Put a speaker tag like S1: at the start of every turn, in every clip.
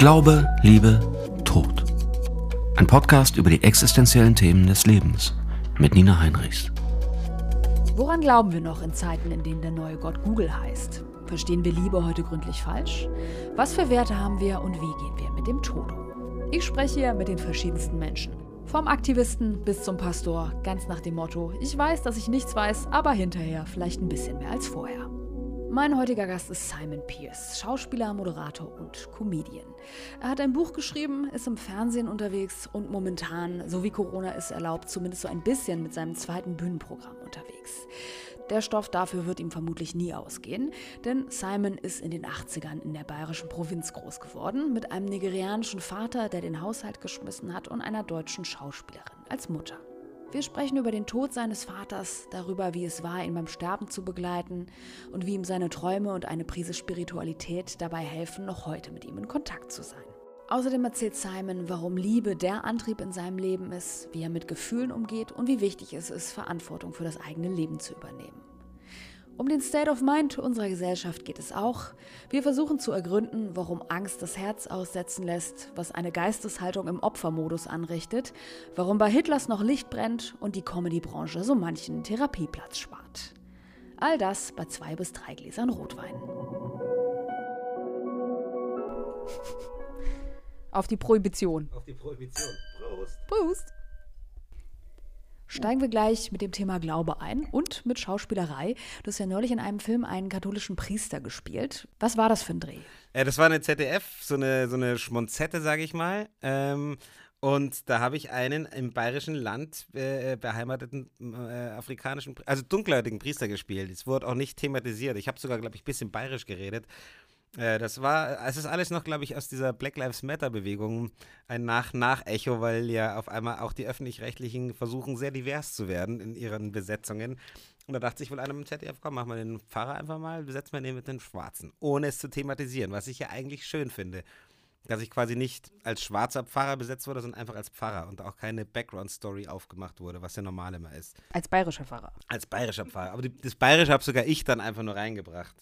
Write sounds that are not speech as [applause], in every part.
S1: Glaube, Liebe, Tod. Ein Podcast über die existenziellen Themen des Lebens mit Nina Heinrichs.
S2: Woran glauben wir noch in Zeiten, in denen der neue Gott Google heißt? Verstehen wir Liebe heute gründlich falsch? Was für Werte haben wir und wie gehen wir mit dem Tod um? Ich spreche hier mit den verschiedensten Menschen. Vom Aktivisten bis zum Pastor, ganz nach dem Motto, ich weiß, dass ich nichts weiß, aber hinterher vielleicht ein bisschen mehr als vorher. Mein heutiger Gast ist Simon Pierce, Schauspieler, Moderator und Comedian. Er hat ein Buch geschrieben, ist im Fernsehen unterwegs und momentan, so wie Corona es erlaubt, zumindest so ein bisschen mit seinem zweiten Bühnenprogramm unterwegs. Der Stoff dafür wird ihm vermutlich nie ausgehen, denn Simon ist in den 80ern in der bayerischen Provinz groß geworden, mit einem nigerianischen Vater, der den Haushalt geschmissen hat, und einer deutschen Schauspielerin als Mutter. Wir sprechen über den Tod seines Vaters, darüber, wie es war, ihn beim Sterben zu begleiten und wie ihm seine Träume und eine Prise Spiritualität dabei helfen, noch heute mit ihm in Kontakt zu sein. Außerdem erzählt Simon, warum Liebe der Antrieb in seinem Leben ist, wie er mit Gefühlen umgeht und wie wichtig es ist, Verantwortung für das eigene Leben zu übernehmen. Um den State of Mind unserer Gesellschaft geht es auch. Wir versuchen zu ergründen, warum Angst das Herz aussetzen lässt, was eine Geisteshaltung im Opfermodus anrichtet, warum bei Hitlers noch Licht brennt und die Comedy-Branche so manchen Therapieplatz spart. All das bei zwei bis drei Gläsern Rotwein. Auf die Prohibition.
S3: Auf die Prohibition. Prost.
S2: Prost. Steigen wir gleich mit dem Thema Glaube ein und mit Schauspielerei. Du hast ja neulich in einem Film einen katholischen Priester gespielt. Was war das für ein Dreh?
S3: Äh, das war eine ZDF, so eine, so eine Schmonzette, sage ich mal. Ähm, und da habe ich einen im bayerischen Land äh, beheimateten äh, afrikanischen, also dunkelhäutigen Priester gespielt. Es wurde auch nicht thematisiert. Ich habe sogar, glaube ich, ein bisschen bayerisch geredet. Äh, das war, es ist alles noch, glaube ich, aus dieser Black Lives Matter-Bewegung ein Nach-Nach-Echo, weil ja auf einmal auch die Öffentlich-Rechtlichen versuchen, sehr divers zu werden in ihren Besetzungen. Und da dachte sich wohl einer im ZDF, komm, mach mal den Pfarrer einfach mal, besetzen wir den mit den Schwarzen, ohne es zu thematisieren, was ich ja eigentlich schön finde. Dass ich quasi nicht als schwarzer Pfarrer besetzt wurde, sondern einfach als Pfarrer und auch keine Background-Story aufgemacht wurde, was ja normal immer ist.
S2: Als bayerischer Pfarrer.
S3: Als bayerischer Pfarrer. Aber die, das Bayerische habe sogar ich dann einfach nur reingebracht.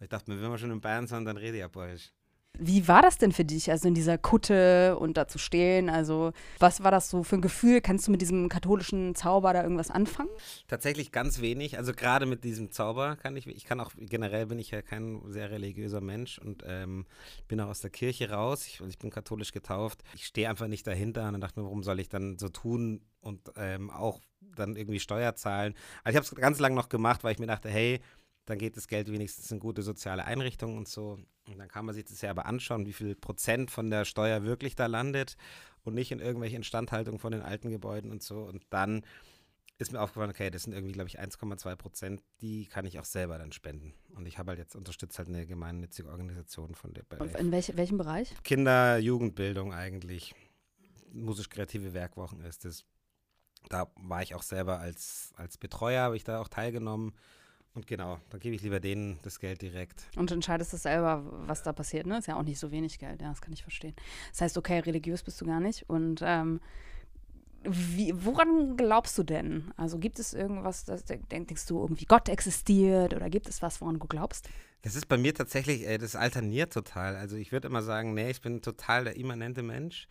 S3: Ich dachte mir, wenn wir schon in Bayern sind, dann rede ich ja bayerisch.
S2: Wie war das denn für dich, also in dieser Kutte und da zu stehen? Also, was war das so für ein Gefühl? Kannst du mit diesem katholischen Zauber da irgendwas anfangen?
S3: Tatsächlich ganz wenig. Also gerade mit diesem Zauber kann ich, ich kann auch, generell bin ich ja kein sehr religiöser Mensch und ähm, bin auch aus der Kirche raus. Ich, ich bin katholisch getauft. Ich stehe einfach nicht dahinter und dann dachte mir, warum soll ich dann so tun und ähm, auch dann irgendwie Steuer zahlen? Also ich habe es ganz lange noch gemacht, weil ich mir dachte, hey, dann geht das Geld wenigstens in gute soziale Einrichtungen und so. Und dann kann man sich das ja aber anschauen, wie viel Prozent von der Steuer wirklich da landet und nicht in irgendwelche Instandhaltung von den alten Gebäuden und so. Und dann ist mir aufgefallen, okay, das sind irgendwie, glaube ich, 1,2 Prozent, die kann ich auch selber dann spenden. Und ich habe halt jetzt unterstützt halt eine gemeinnützige Organisation von der
S2: Und in welch, welchem Bereich?
S3: Kinder, Jugendbildung eigentlich. Musisch-kreative Werkwochen ist es. Da war ich auch selber als, als Betreuer, habe ich da auch teilgenommen. Und genau, dann gebe ich lieber denen das Geld direkt.
S2: Und entscheidest du selber, was da passiert, ne? Ist ja auch nicht so wenig Geld, ja, das kann ich verstehen. Das heißt, okay, religiös bist du gar nicht. Und ähm, wie, woran glaubst du denn? Also gibt es irgendwas, das, denkst du irgendwie Gott existiert oder gibt es was, woran du glaubst?
S3: Das ist bei mir tatsächlich, äh, das alterniert total. Also ich würde immer sagen, nee, ich bin total der immanente Mensch,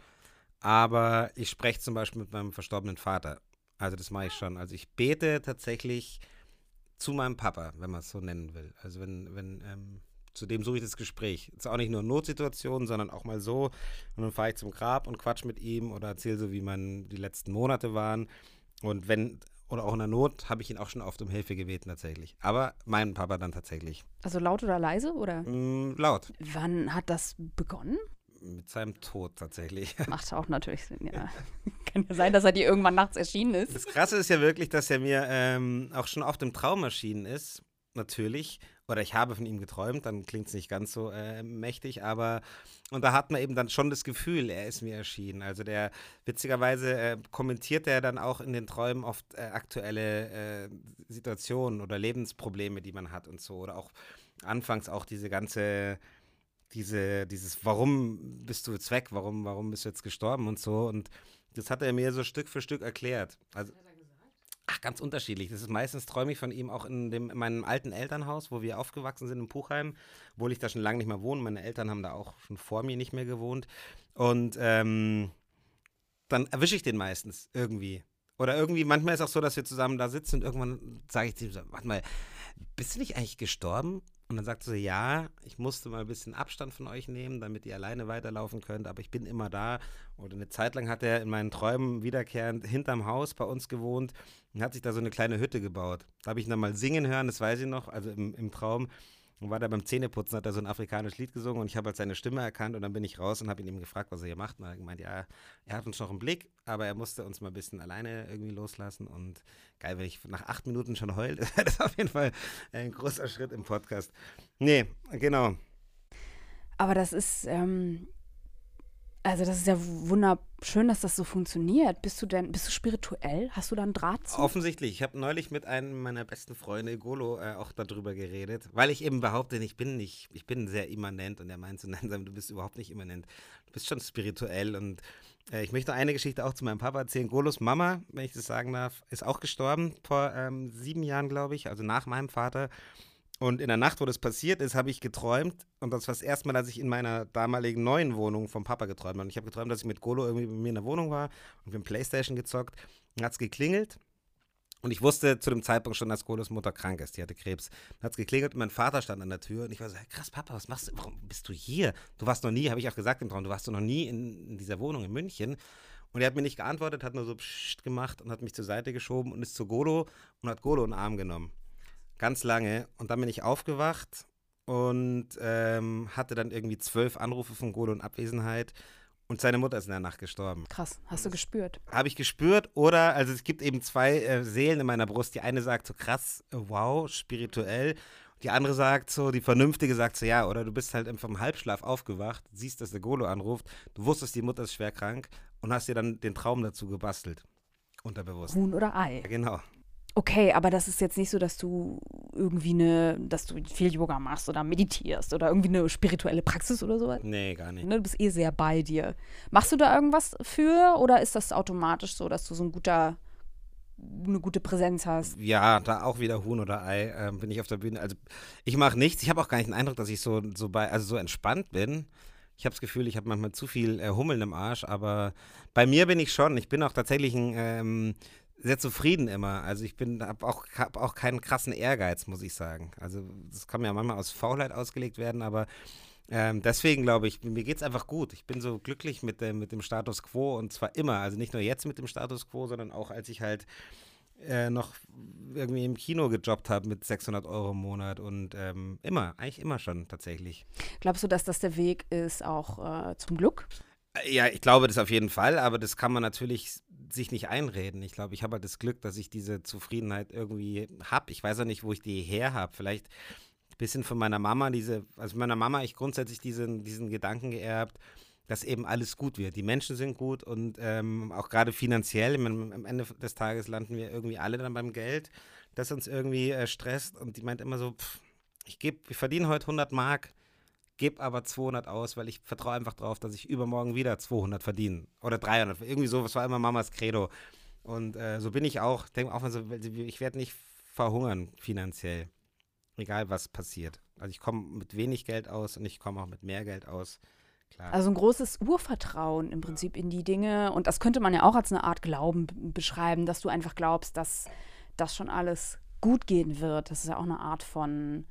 S3: aber ich spreche zum Beispiel mit meinem verstorbenen Vater. Also das mache ich schon. Also ich bete tatsächlich zu meinem Papa, wenn man es so nennen will. Also wenn, wenn, ähm, zu dem suche ich das Gespräch. Es ist auch nicht nur Notsituationen, sondern auch mal so. Und dann fahre ich zum Grab und quatsch mit ihm oder erzähle so, wie mein, die letzten Monate waren. Und wenn, oder auch in der Not, habe ich ihn auch schon oft um Hilfe gebeten tatsächlich. Aber meinen Papa dann tatsächlich.
S2: Also laut oder leise oder?
S3: Mm, laut.
S2: Wann hat das begonnen?
S3: Mit seinem Tod tatsächlich. [laughs]
S2: Macht auch natürlich Sinn, ja. [laughs] Kann ja sein, dass er dir irgendwann nachts erschienen ist.
S3: Das Krasse ist ja wirklich, dass er mir ähm, auch schon oft im Traum erschienen ist. Natürlich. Oder ich habe von ihm geträumt, dann klingt es nicht ganz so äh, mächtig, aber und da hat man eben dann schon das Gefühl, er ist mir erschienen. Also der witzigerweise äh, kommentiert er dann auch in den Träumen oft äh, aktuelle äh, Situationen oder Lebensprobleme, die man hat und so. Oder auch anfangs auch diese ganze diese, dieses, warum bist du jetzt weg, warum, warum bist du jetzt gestorben und so. Und das hat er mir so Stück für Stück erklärt. Also, Ach, ganz unterschiedlich. Das ist meistens träume ich von ihm auch in, dem, in meinem alten Elternhaus, wo wir aufgewachsen sind, in Puchheim, obwohl ich da schon lange nicht mehr wohne. Meine Eltern haben da auch schon vor mir nicht mehr gewohnt. Und ähm, dann erwische ich den meistens irgendwie. Oder irgendwie, manchmal ist es auch so, dass wir zusammen da sitzen und irgendwann sage ich zu ihm so, warte mal, bist du nicht eigentlich gestorben? Und dann sagt sie, ja, ich musste mal ein bisschen Abstand von euch nehmen, damit ihr alleine weiterlaufen könnt, aber ich bin immer da. Oder eine Zeit lang hat er in meinen Träumen wiederkehrend hinterm Haus bei uns gewohnt und hat sich da so eine kleine Hütte gebaut. Da habe ich ihn dann mal singen hören, das weiß ich noch, also im, im Traum. Und war da beim Zähneputzen, hat er so ein afrikanisches Lied gesungen und ich habe halt seine Stimme erkannt und dann bin ich raus und habe ihn eben gefragt, was er hier macht. Und er hat gemeint, ja, er hat uns noch im Blick, aber er musste uns mal ein bisschen alleine irgendwie loslassen. Und geil, wenn ich nach acht Minuten schon heult, [laughs] das ist auf jeden Fall ein großer Schritt im Podcast. Nee, genau.
S2: Aber das ist, ähm, also das ist ja wunderschön, dass das so funktioniert. Bist du denn, bist du spirituell? Hast du da einen Draht zu?
S3: Offensichtlich. Ich habe neulich mit einem meiner besten Freunde, Golo, äh, auch darüber geredet, weil ich eben behaupte, ich bin nicht, ich bin sehr immanent und er meint zu [laughs] nein, du bist überhaupt nicht immanent. Du bist schon spirituell und äh, ich möchte eine Geschichte auch zu meinem Papa erzählen. Golos Mama, wenn ich das sagen darf, ist auch gestorben vor ähm, sieben Jahren, glaube ich, also nach meinem Vater. Und in der Nacht, wo das passiert ist, habe ich geträumt. Und das war das erste Mal, dass ich in meiner damaligen neuen Wohnung vom Papa geträumt habe. Und ich habe geträumt, dass ich mit Golo irgendwie bei mir in der Wohnung war und wir haben Playstation gezockt. Dann hat es geklingelt. Und ich wusste zu dem Zeitpunkt schon, dass Golos Mutter krank ist. Die hatte Krebs. Dann hat es geklingelt und mein Vater stand an der Tür. Und ich war so, krass, Papa, was machst du? Warum bist du hier? Du warst noch nie, habe ich auch gesagt im Traum, du warst noch nie in, in dieser Wohnung in München. Und er hat mir nicht geantwortet, hat nur so pssst gemacht und hat mich zur Seite geschoben und ist zu Golo und hat Golo in den Arm genommen ganz lange. Und dann bin ich aufgewacht und ähm, hatte dann irgendwie zwölf Anrufe von Golo in Abwesenheit. Und seine Mutter ist in der Nacht gestorben.
S2: Krass, hast du gespürt?
S3: Habe ich gespürt oder, also es gibt eben zwei äh, Seelen in meiner Brust. Die eine sagt so krass, wow, spirituell. Die andere sagt so, die Vernünftige sagt so, ja, oder du bist halt einfach im Halbschlaf aufgewacht, siehst, dass der Golo anruft, du wusstest, die Mutter ist schwer krank und hast dir dann den Traum dazu gebastelt. Unterbewusst.
S2: Huhn oder Ei.
S3: Ja, genau.
S2: Okay, aber das ist jetzt nicht so, dass du irgendwie eine, dass du viel Yoga machst oder meditierst oder irgendwie eine spirituelle Praxis oder sowas.
S3: Nee, gar nicht.
S2: Ne, du bist eh sehr bei dir. Machst du da irgendwas für oder ist das automatisch so, dass du so ein guter, eine gute Präsenz hast?
S3: Ja, da auch wieder Huhn oder Ei äh, bin ich auf der Bühne. Also ich mache nichts. Ich habe auch gar nicht den Eindruck, dass ich so, so bei, also so entspannt bin. Ich habe das Gefühl, ich habe manchmal zu viel äh, Hummeln im Arsch, aber bei mir bin ich schon. Ich bin auch tatsächlich ein ähm, sehr zufrieden immer. Also ich bin, habe auch, hab auch keinen krassen Ehrgeiz, muss ich sagen. Also das kann ja manchmal aus Faulheit ausgelegt werden, aber ähm, deswegen glaube ich, mir geht es einfach gut. Ich bin so glücklich mit dem, mit dem Status quo und zwar immer. Also nicht nur jetzt mit dem Status quo, sondern auch als ich halt äh, noch irgendwie im Kino gejobbt habe mit 600 Euro im Monat und ähm, immer, eigentlich immer schon tatsächlich.
S2: Glaubst du, dass das der Weg ist auch äh, zum Glück?
S3: Ja, ich glaube das auf jeden Fall, aber das kann man natürlich sich nicht einreden. Ich glaube, ich habe halt das Glück, dass ich diese Zufriedenheit irgendwie habe. Ich weiß ja nicht, wo ich die her habe. Vielleicht ein bisschen von meiner Mama, diese, also meiner Mama ich grundsätzlich diesen, diesen Gedanken geerbt, dass eben alles gut wird. Die Menschen sind gut und ähm, auch gerade finanziell, meine, am Ende des Tages landen wir irgendwie alle dann beim Geld, das uns irgendwie äh, stresst. Und die meint immer so, pff, ich gebe, wir verdienen heute 100 Mark, gebe aber 200 aus, weil ich vertraue einfach darauf, dass ich übermorgen wieder 200 verdiene. Oder 300. Irgendwie so, das war immer Mamas Credo. Und äh, so bin ich auch. Denke auch, also, ich werde nicht verhungern finanziell. Egal was passiert. Also ich komme mit wenig Geld aus und ich komme auch mit mehr Geld aus. Klar.
S2: Also ein großes Urvertrauen im Prinzip in die Dinge. Und das könnte man ja auch als eine Art Glauben beschreiben, dass du einfach glaubst, dass das schon alles gut gehen wird. Das ist ja auch eine Art von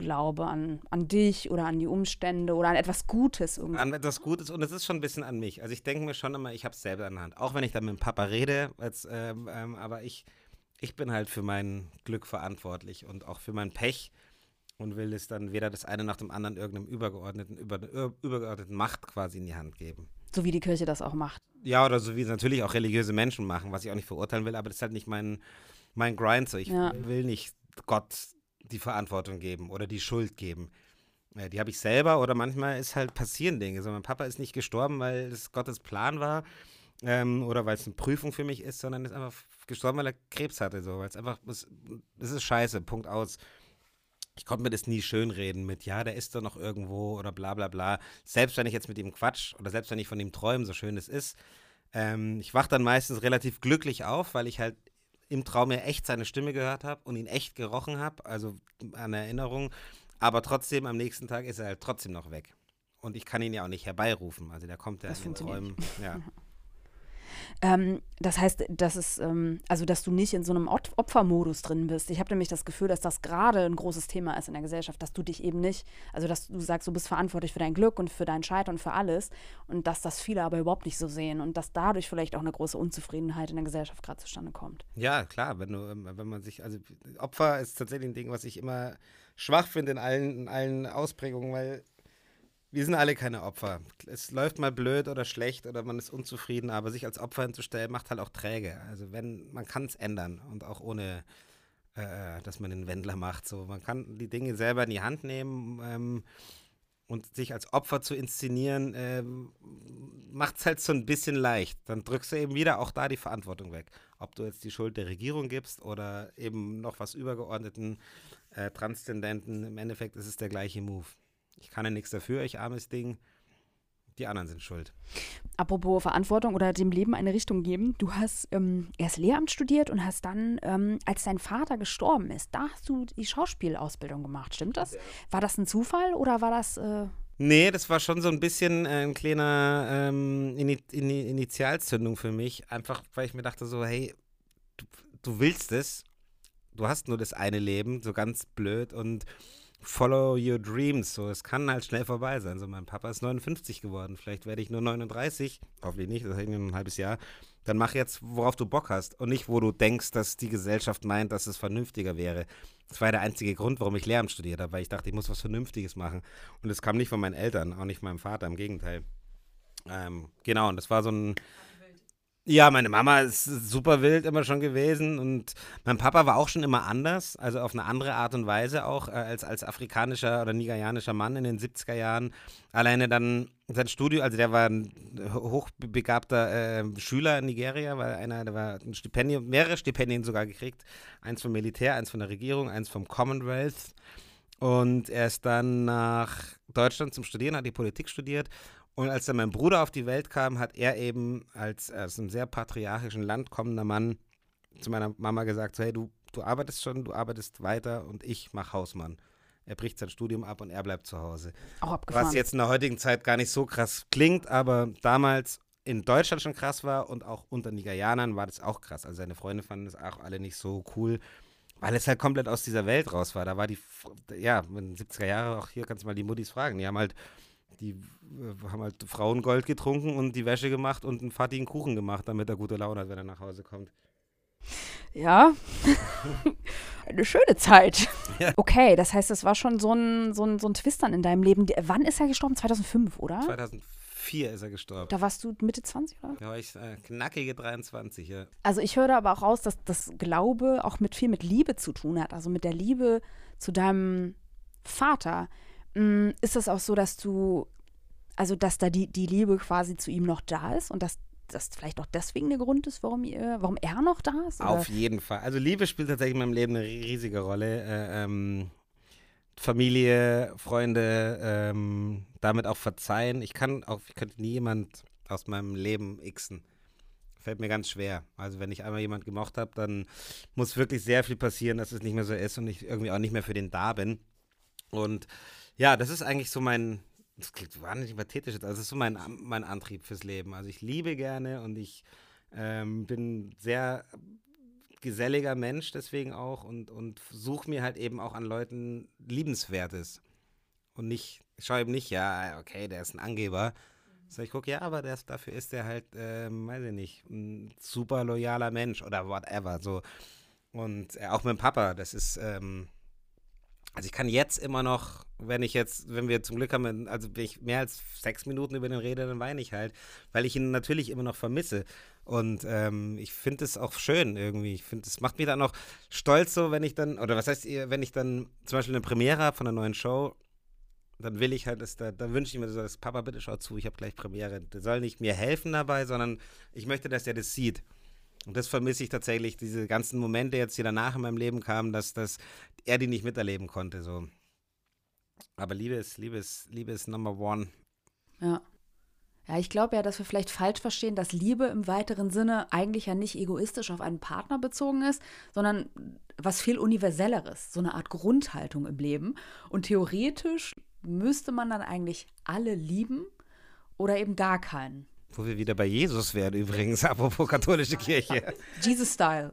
S2: Glaube an, an dich oder an die Umstände oder an etwas Gutes.
S3: Irgendwie. An etwas Gutes und es ist schon ein bisschen an mich. Also ich denke mir schon immer, ich habe es selber in der Hand. Auch wenn ich dann mit dem Papa rede, als, ähm, ähm, aber ich, ich bin halt für mein Glück verantwortlich und auch für mein Pech und will es dann weder das eine nach dem anderen irgendeinem übergeordneten, über, übergeordneten Macht quasi in die Hand geben.
S2: So wie die Kirche das auch macht.
S3: Ja, oder so wie es natürlich auch religiöse Menschen machen, was ich auch nicht verurteilen will, aber das ist halt nicht mein, mein Grind so. Ich ja. will nicht Gott die Verantwortung geben oder die Schuld geben. Ja, die habe ich selber oder manchmal ist halt passieren Dinge. So, mein Papa ist nicht gestorben, weil es Gottes Plan war ähm, oder weil es eine Prüfung für mich ist, sondern ist einfach gestorben, weil er Krebs hatte. So, weil es einfach, es, es ist scheiße, Punkt aus. Ich konnte mir das nie schönreden mit, ja, der ist doch noch irgendwo oder bla bla bla. Selbst wenn ich jetzt mit ihm quatsch oder selbst wenn ich von ihm träume, so schön es ist, ähm, ich wache dann meistens relativ glücklich auf, weil ich halt im Traum ja echt seine Stimme gehört habe und ihn echt gerochen habe, also an Erinnerung. Aber trotzdem, am nächsten Tag ist er halt trotzdem noch weg. Und ich kann ihn ja auch nicht herbeirufen. Also der kommt ja
S2: Das
S3: in den Träumen. Ja. [laughs]
S2: Ähm, das heißt, dass es, ähm, also dass du nicht in so einem Opfermodus drin bist. Ich habe nämlich das Gefühl, dass das gerade ein großes Thema ist in der Gesellschaft, dass du dich eben nicht, also dass du sagst, du bist verantwortlich für dein Glück und für dein Scheitern und für alles und dass das viele aber überhaupt nicht so sehen und dass dadurch vielleicht auch eine große Unzufriedenheit in der Gesellschaft gerade zustande kommt.
S3: Ja, klar, wenn du, ähm, wenn man sich, also Opfer ist tatsächlich ein Ding, was ich immer schwach finde in allen, in allen Ausprägungen, weil wir sind alle keine Opfer. Es läuft mal blöd oder schlecht oder man ist unzufrieden, aber sich als Opfer hinzustellen, macht halt auch träge. Also wenn, man kann es ändern und auch ohne, äh, dass man den Wendler macht. So, man kann die Dinge selber in die Hand nehmen ähm, und sich als Opfer zu inszenieren, ähm, macht es halt so ein bisschen leicht. Dann drückst du eben wieder auch da die Verantwortung weg. Ob du jetzt die Schuld der Regierung gibst oder eben noch was übergeordneten, äh, transzendenten, im Endeffekt ist es der gleiche Move. Ich kann ja nichts dafür, ich armes Ding. Die anderen sind schuld.
S2: Apropos Verantwortung oder dem Leben eine Richtung geben. Du hast ähm, erst Lehramt studiert und hast dann, ähm, als dein Vater gestorben ist, da hast du die Schauspielausbildung gemacht. Stimmt das? War das ein Zufall oder war das. Äh,
S3: Nee, das war schon so ein bisschen äh, ein kleiner ähm, Ini Ini Initialzündung für mich. Einfach, weil ich mir dachte so, hey, du, du willst es. Du hast nur das eine Leben, so ganz blöd und follow your dreams. So, es kann halt schnell vorbei sein. So, mein Papa ist 59 geworden. Vielleicht werde ich nur 39. Hoffentlich nicht, das hält nur ein halbes Jahr. Dann mach jetzt, worauf du Bock hast und nicht, wo du denkst, dass die Gesellschaft meint, dass es vernünftiger wäre. Das war der einzige Grund, warum ich Lehramt studiert habe, weil ich dachte, ich muss was Vernünftiges machen. Und es kam nicht von meinen Eltern, auch nicht von meinem Vater, im Gegenteil. Ähm, genau, und das war so ein. Ja, meine Mama ist super wild immer schon gewesen und mein Papa war auch schon immer anders, also auf eine andere Art und Weise auch äh, als, als afrikanischer oder nigerianischer Mann in den 70er Jahren. Alleine dann sein Studio, also der war ein hochbegabter äh, Schüler in Nigeria, weil einer, der war ein Stipendium, mehrere Stipendien sogar gekriegt. Eins vom Militär, eins von der Regierung, eins vom Commonwealth. Und er ist dann nach Deutschland zum Studieren, hat die Politik studiert und als dann mein Bruder auf die Welt kam, hat er eben als aus einem sehr patriarchischen Land kommender Mann zu meiner Mama gesagt, so, hey, du, du arbeitest schon, du arbeitest weiter und ich mach Hausmann. Er bricht sein Studium ab und er bleibt zu Hause.
S2: auch abgefahren.
S3: Was jetzt in der heutigen Zeit gar nicht so krass klingt, aber damals in Deutschland schon krass war und auch unter Nigerianern war das auch krass. Also seine Freunde fanden das auch alle nicht so cool, weil es halt komplett aus dieser Welt raus war. Da war die, ja, in den 70er Jahre, auch hier kannst du mal die Muttis fragen, die haben halt die äh, haben halt Frauengold getrunken und die Wäsche gemacht und einen fattigen Kuchen gemacht, damit er gute Laune hat, wenn er nach Hause kommt.
S2: Ja. [laughs] Eine schöne Zeit.
S3: Ja.
S2: Okay, das heißt, es war schon so ein, so, ein, so ein Twist dann in deinem Leben. Wann ist er gestorben? 2005, oder?
S3: 2004 ist er gestorben.
S2: Da warst du Mitte 20, oder?
S3: Da war ich äh, knackige 23, ja.
S2: Also ich höre aber auch raus, dass das Glaube auch mit viel mit Liebe zu tun hat. Also mit der Liebe zu deinem Vater. Mm, Ist es auch so, dass du, also dass da die, die Liebe quasi zu ihm noch da ist und dass das vielleicht auch deswegen der Grund ist, warum, ihr, warum er noch da ist? Oder?
S3: Auf jeden Fall. Also Liebe spielt tatsächlich in meinem Leben eine riesige Rolle. Äh, ähm, Familie, Freunde, ähm, damit auch verzeihen. Ich kann auch, ich könnte nie jemand aus meinem Leben xen. Fällt mir ganz schwer. Also wenn ich einmal jemand gemocht habe, dann muss wirklich sehr viel passieren, dass es nicht mehr so ist und ich irgendwie auch nicht mehr für den da bin. Und ja, das ist eigentlich so mein, das klingt wahnsinnig pathetisch, also das ist so mein, mein Antrieb fürs Leben. Also ich liebe gerne und ich ähm, bin sehr geselliger Mensch deswegen auch und, und suche mir halt eben auch an Leuten Liebenswertes. Und nicht, ich schaue eben nicht, ja, okay, der ist ein Angeber. So, ich gucke, ja, aber ist- dafür ist der halt, ähm, weiß ich nicht, ein super loyaler Mensch oder whatever. So. Und äh, auch mein Papa, das ist, ähm, also ich kann jetzt immer noch, wenn ich jetzt, wenn wir zum Glück haben, also wenn ich mehr als sechs Minuten über den rede, dann weine ich halt, weil ich ihn natürlich immer noch vermisse. Und ähm, ich finde es auch schön irgendwie. Ich finde, es macht mich dann auch stolz so, wenn ich dann, oder was heißt ihr, wenn ich dann zum Beispiel eine Premiere habe von einer neuen Show, dann will ich halt, dass da, dann wünsche ich mir so, dass Papa bitte schau zu, ich habe gleich Premiere. Der soll nicht mir helfen dabei, sondern ich möchte, dass er das sieht. Und das vermisse ich tatsächlich, diese ganzen Momente jetzt, die danach in meinem Leben kamen, dass, dass er die nicht miterleben konnte. So. Aber Liebe ist, Liebe ist, Liebe ist Number One.
S2: Ja. Ja, ich glaube ja, dass wir vielleicht falsch verstehen, dass Liebe im weiteren Sinne eigentlich ja nicht egoistisch auf einen Partner bezogen ist, sondern was viel universelleres, so eine Art Grundhaltung im Leben. Und theoretisch müsste man dann eigentlich alle lieben oder eben gar keinen.
S3: Wo wir wieder bei Jesus wären übrigens, [laughs] apropos katholische Kirche.
S2: Jesus-Style.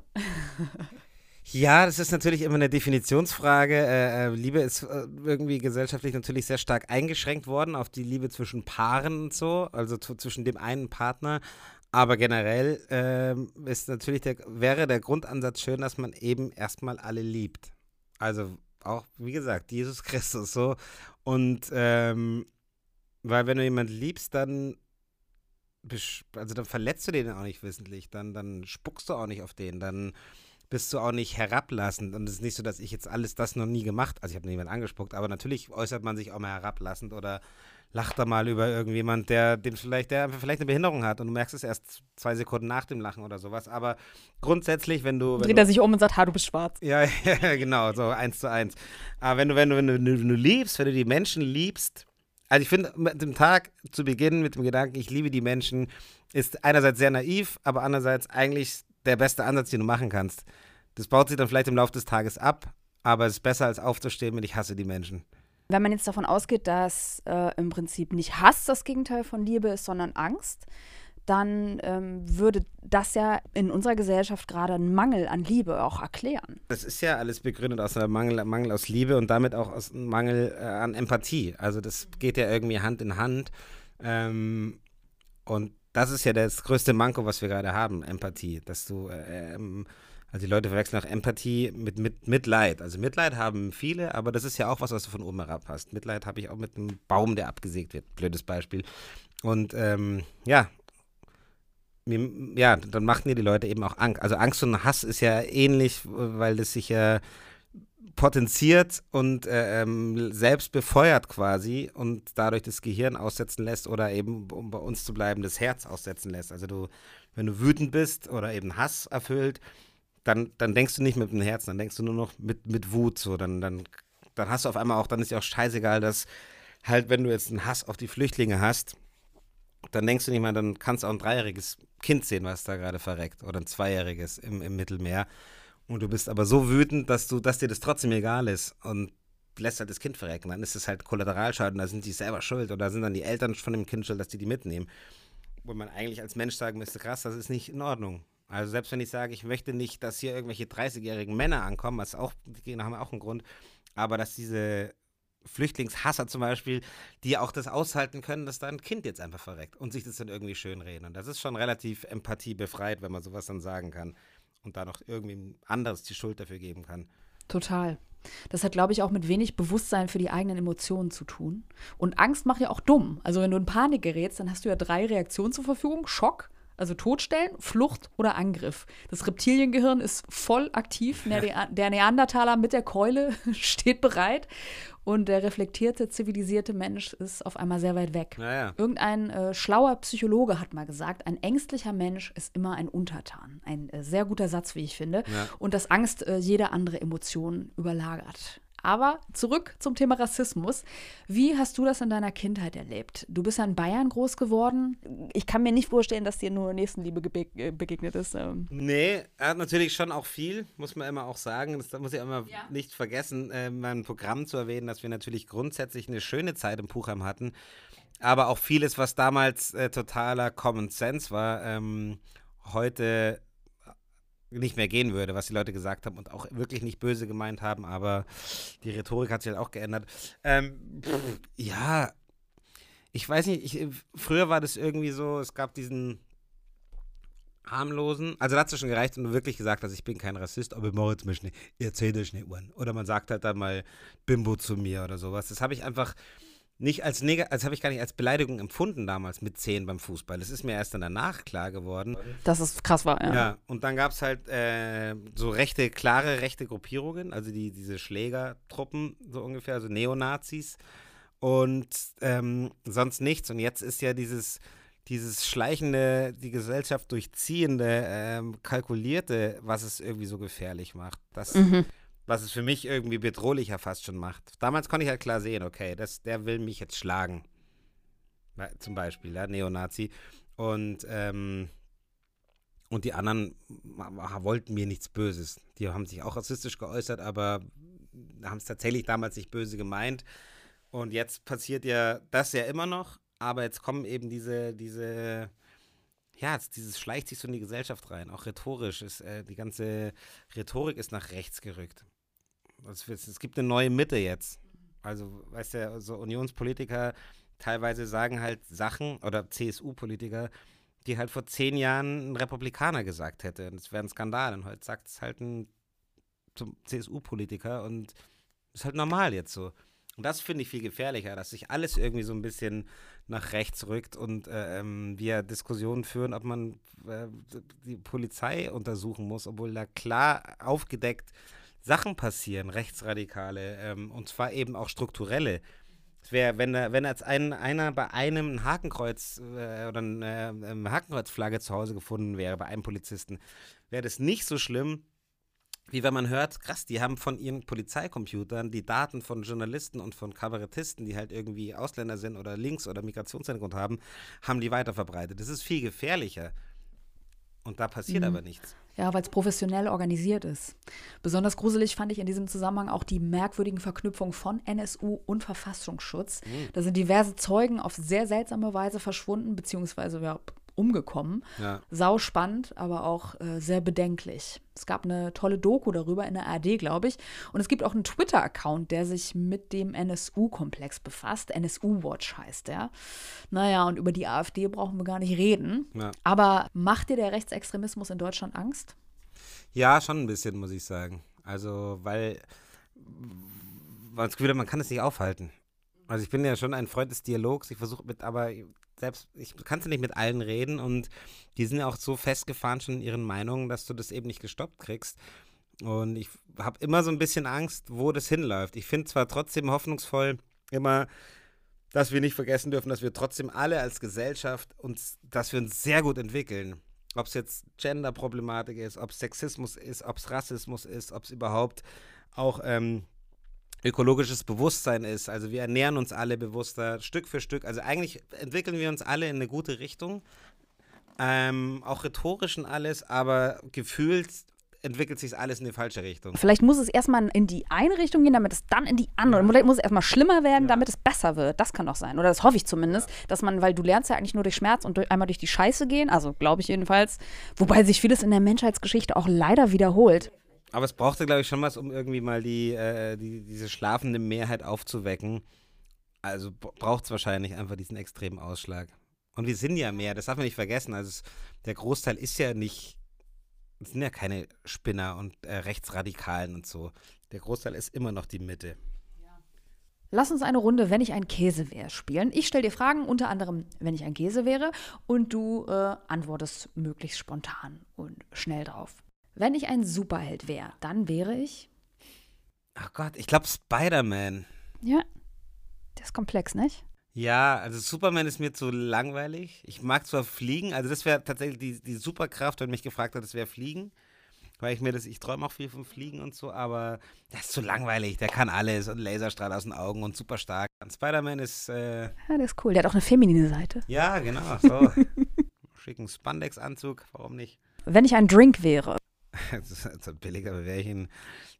S3: Ja, das ist natürlich immer eine Definitionsfrage. Äh, äh, Liebe ist äh, irgendwie gesellschaftlich natürlich sehr stark eingeschränkt worden auf die Liebe zwischen Paaren und so, also zwischen dem einen Partner. Aber generell äh, ist natürlich der, wäre der Grundansatz schön, dass man eben erstmal alle liebt. Also auch, wie gesagt, Jesus Christus so. Und ähm, weil wenn du jemanden liebst, dann also dann verletzt du den auch nicht wissentlich, dann, dann spuckst du auch nicht auf den, dann bist du auch nicht herablassend. Und es ist nicht so, dass ich jetzt alles das noch nie gemacht, also ich habe niemanden angespuckt, aber natürlich äußert man sich auch mal herablassend oder lacht da mal über irgendjemand, der dem vielleicht, der vielleicht eine Behinderung hat und du merkst es erst zwei Sekunden nach dem Lachen oder sowas. Aber grundsätzlich, wenn du. Wenn
S2: Dreht
S3: du,
S2: er sich um und sagt, ha, du bist schwarz.
S3: Ja, [laughs] ja, genau, so eins zu eins. Aber wenn du, wenn du, wenn du, wenn du liebst, wenn du die Menschen liebst, also ich finde, mit dem Tag zu beginnen mit dem Gedanken, ich liebe die Menschen, ist einerseits sehr naiv, aber andererseits eigentlich der beste Ansatz, den du machen kannst. Das baut sich dann vielleicht im Laufe des Tages ab, aber es ist besser als aufzustehen mit ich hasse die Menschen.
S2: Wenn man jetzt davon ausgeht, dass äh, im Prinzip nicht Hass das Gegenteil von Liebe ist, sondern Angst, dann ähm, würde das ja in unserer Gesellschaft gerade einen Mangel an Liebe auch erklären.
S3: Das ist ja alles begründet aus einem Mangel, Mangel aus Liebe und damit auch aus einem Mangel äh, an Empathie. Also das geht ja irgendwie Hand in Hand. Ähm, und das ist ja das größte Manko, was wir gerade haben, Empathie. Dass du, äh, ähm, also die Leute verwechseln auch Empathie mit, mit Mitleid. Also Mitleid haben viele, aber das ist ja auch was, was du von oben herab hast. Mitleid habe ich auch mit einem Baum, der abgesägt wird. Blödes Beispiel. Und ähm, ja, ja, dann machen dir die Leute eben auch Angst. Also Angst und Hass ist ja ähnlich, weil das sich ja potenziert und äh, ähm, selbst befeuert quasi und dadurch das Gehirn aussetzen lässt oder eben, um bei uns zu bleiben, das Herz aussetzen lässt. Also du, wenn du wütend bist oder eben Hass erfüllt, dann, dann denkst du nicht mit dem Herzen, dann denkst du nur noch mit, mit Wut. So, dann, dann, dann hast du auf einmal auch, dann ist ja auch scheißegal, dass halt, wenn du jetzt einen Hass auf die Flüchtlinge hast, dann denkst du nicht mal, dann kannst du auch ein dreijähriges Kind sehen, was da gerade verreckt. Oder ein zweijähriges im, im Mittelmeer. Und du bist aber so wütend, dass du, dass dir das trotzdem egal ist. Und lässt halt das Kind verrecken. Dann ist es halt Kollateralschaden, da sind die selber schuld oder sind dann die Eltern von dem Kind schuld, dass die die mitnehmen. Wo man eigentlich als Mensch sagen müsste, krass, das ist nicht in Ordnung. Also selbst wenn ich sage, ich möchte nicht, dass hier irgendwelche 30-jährigen Männer ankommen, was auch, die haben auch einen Grund, aber dass diese Flüchtlingshasser zum Beispiel, die auch das aushalten können, dass da ein Kind jetzt einfach verreckt und sich das dann irgendwie schön reden. Und das ist schon relativ empathiebefreit, wenn man sowas dann sagen kann und da noch irgendwie anderes die Schuld dafür geben kann.
S2: Total. Das hat, glaube ich, auch mit wenig Bewusstsein für die eigenen Emotionen zu tun. Und Angst macht ja auch dumm. Also wenn du in Panik gerätst, dann hast du ja drei Reaktionen zur Verfügung. Schock, also Todstellen, Flucht oder Angriff. Das Reptiliengehirn ist voll aktiv. Der Neandertaler mit der Keule [laughs] steht bereit. Und der reflektierte, zivilisierte Mensch ist auf einmal sehr weit weg.
S3: Naja.
S2: Irgendein äh, schlauer Psychologe hat mal gesagt, ein ängstlicher Mensch ist immer ein Untertan. Ein äh, sehr guter Satz, wie ich finde. Ja. Und dass Angst äh, jede andere Emotion überlagert. Aber zurück zum Thema Rassismus. Wie hast du das in deiner Kindheit erlebt? Du bist ja in Bayern groß geworden. Ich kann mir nicht vorstellen, dass dir nur Nächstenliebe äh, begegnet ist. Ähm.
S3: Nee, er hat natürlich schon auch viel, muss man immer auch sagen. Das muss ich immer ja. nicht vergessen, äh, mein Programm zu erwähnen, dass wir natürlich grundsätzlich eine schöne Zeit im Puchheim hatten. Aber auch vieles, was damals äh, totaler Common Sense war, ähm, heute nicht mehr gehen würde, was die Leute gesagt haben und auch wirklich nicht böse gemeint haben, aber die Rhetorik hat sich halt auch geändert. Ähm, pff, ja, ich weiß nicht, ich, früher war das irgendwie so, es gab diesen harmlosen, also da hat es schon gereicht, wenn du wirklich gesagt hast, ich bin kein Rassist, aber jetzt mich nicht, erzähl dich nicht, Oder man sagt halt dann mal Bimbo zu mir oder sowas. Das habe ich einfach, nicht als negativ, als habe ich gar nicht als Beleidigung empfunden damals mit 10 beim Fußball. Das ist mir erst dann danach klar geworden.
S2: Dass es krass war, ja.
S3: Ja, und dann gab es halt äh, so rechte, klare rechte Gruppierungen, also die, diese Schlägertruppen so ungefähr, also Neonazis und ähm, sonst nichts. Und jetzt ist ja dieses, dieses schleichende, die Gesellschaft durchziehende, ähm, kalkulierte, was es irgendwie so gefährlich macht. Das, mhm was es für mich irgendwie bedrohlicher fast schon macht. Damals konnte ich halt klar sehen, okay, das, der will mich jetzt schlagen. zum Beispiel, ja, Neonazi. Und, ähm, und die anderen wollten mir nichts Böses. Die haben sich auch rassistisch geäußert, aber haben es tatsächlich damals nicht böse gemeint. Und jetzt passiert ja das ja immer noch, aber jetzt kommen eben diese, diese, ja, dieses schleicht sich so in die Gesellschaft rein. Auch rhetorisch ist, äh, die ganze Rhetorik ist nach rechts gerückt. Es, gibt eine neue Mitte jetzt. Also, weißt du, so Unionspolitiker teilweise sagen halt Sachen oder CSU-Politiker, die halt vor zehn Jahren ein Republikaner gesagt hätte. Und es wäre ein Skandal. Und heute sagt es halt ein CSU-Politiker und ist halt normal jetzt so. Und das finde ich viel gefährlicher, dass sich alles irgendwie so ein bisschen nach rechts rückt und äh, ähm, wir Diskussionen führen, ob man äh, die Polizei untersuchen muss, obwohl da klar aufgedeckt Sachen passieren, rechtsradikale, ähm, und zwar eben auch strukturelle. Es wäre, wenn, wenn als ein, einer bei einem ein Hakenkreuz äh, oder eine, eine ähm, Hakenkreuzflagge zu Hause gefunden wäre, bei einem Polizisten, wäre das nicht so schlimm, wie wenn man hört, krass, die haben von ihren Polizeicomputern die Daten von Journalisten und von Kabarettisten, die halt irgendwie Ausländer sind oder links oder Migrationshintergrund haben, haben die weiterverbreitet. Das ist viel gefährlicher. Und da passiert mhm. aber nichts.
S2: Ja, weil es professionell organisiert ist. Besonders gruselig fand ich in diesem Zusammenhang auch die merkwürdigen Verknüpfungen von NSU und Verfassungsschutz. Mhm. Da sind diverse Zeugen auf sehr seltsame Weise verschwunden, beziehungsweise ja, umgekommen. Ja. Sau spannend, aber auch äh, sehr bedenklich. Es gab eine tolle Doku darüber in der ARD, glaube ich. Und es gibt auch einen Twitter-Account, der sich mit dem NSU-Komplex befasst. NSU-Watch heißt der. Naja, und über die AfD brauchen wir gar nicht reden. Ja. Aber macht dir der Rechtsextremismus in Deutschland Angst?
S3: Ja, schon ein bisschen, muss ich sagen. Also, weil man das Gefühl hat, man kann es nicht aufhalten. Also ich bin ja schon ein Freund des Dialogs, ich versuche mit, aber selbst, ich kannst ja nicht mit allen reden und die sind ja auch so festgefahren schon in ihren Meinungen, dass du das eben nicht gestoppt kriegst. Und ich habe immer so ein bisschen Angst, wo das hinläuft. Ich finde zwar trotzdem hoffnungsvoll immer, dass wir nicht vergessen dürfen, dass wir trotzdem alle als Gesellschaft uns, dass wir uns sehr gut entwickeln. Ob es jetzt Gender-Problematik ist, ob es Sexismus ist, ob es Rassismus ist, ob es überhaupt auch ähm, ökologisches Bewusstsein ist. Also wir ernähren uns alle bewusster, Stück für Stück. Also eigentlich entwickeln wir uns alle in eine gute Richtung. Ähm, auch rhetorisch und alles, aber gefühlt entwickelt sich alles in die falsche Richtung.
S2: Vielleicht muss es erstmal in die eine Richtung gehen, damit es dann in die andere. Ja. Vielleicht muss es erstmal schlimmer werden, ja. damit es besser wird. Das kann doch sein. Oder das hoffe ich zumindest, ja. dass man, weil du lernst ja eigentlich nur durch Schmerz und durch, einmal durch die Scheiße gehen, also glaube ich jedenfalls, wobei sich vieles in der Menschheitsgeschichte auch leider wiederholt.
S3: Aber es brauchte, glaube ich, schon was, um irgendwie mal die, äh, die, diese schlafende Mehrheit aufzuwecken. Also braucht es wahrscheinlich einfach diesen extremen Ausschlag. Und wir sind ja mehr, das darf man nicht vergessen. Also es, der Großteil ist ja nicht, sind ja keine Spinner und äh, Rechtsradikalen und so. Der Großteil ist immer noch die Mitte.
S2: Lass uns eine Runde, wenn ich ein Käse wäre, spielen. Ich stelle dir Fragen, unter anderem, wenn ich ein Käse wäre, und du äh, antwortest möglichst spontan und schnell drauf. Wenn ich ein Superheld wäre, dann wäre ich.
S3: Ach Gott, ich glaube Spider-Man.
S2: Ja. Der ist komplex, nicht?
S3: Ja, also Superman ist mir zu langweilig. Ich mag zwar fliegen, also das wäre tatsächlich die, die Superkraft, wenn mich gefragt hat, das wäre fliegen. Weil ich mir das, ich träume auch viel vom Fliegen und so, aber das ist zu langweilig. Der kann alles und Laserstrahl aus den Augen und super stark. Und Spider-Man ist. Äh, ja,
S2: der ist cool. Der hat auch eine feminine Seite.
S3: Ja, genau. So. [laughs] Schicken Spandex-Anzug, warum nicht?
S2: Wenn ich ein Drink wäre. [laughs]
S3: das ist so billig, aber wäre ich ein,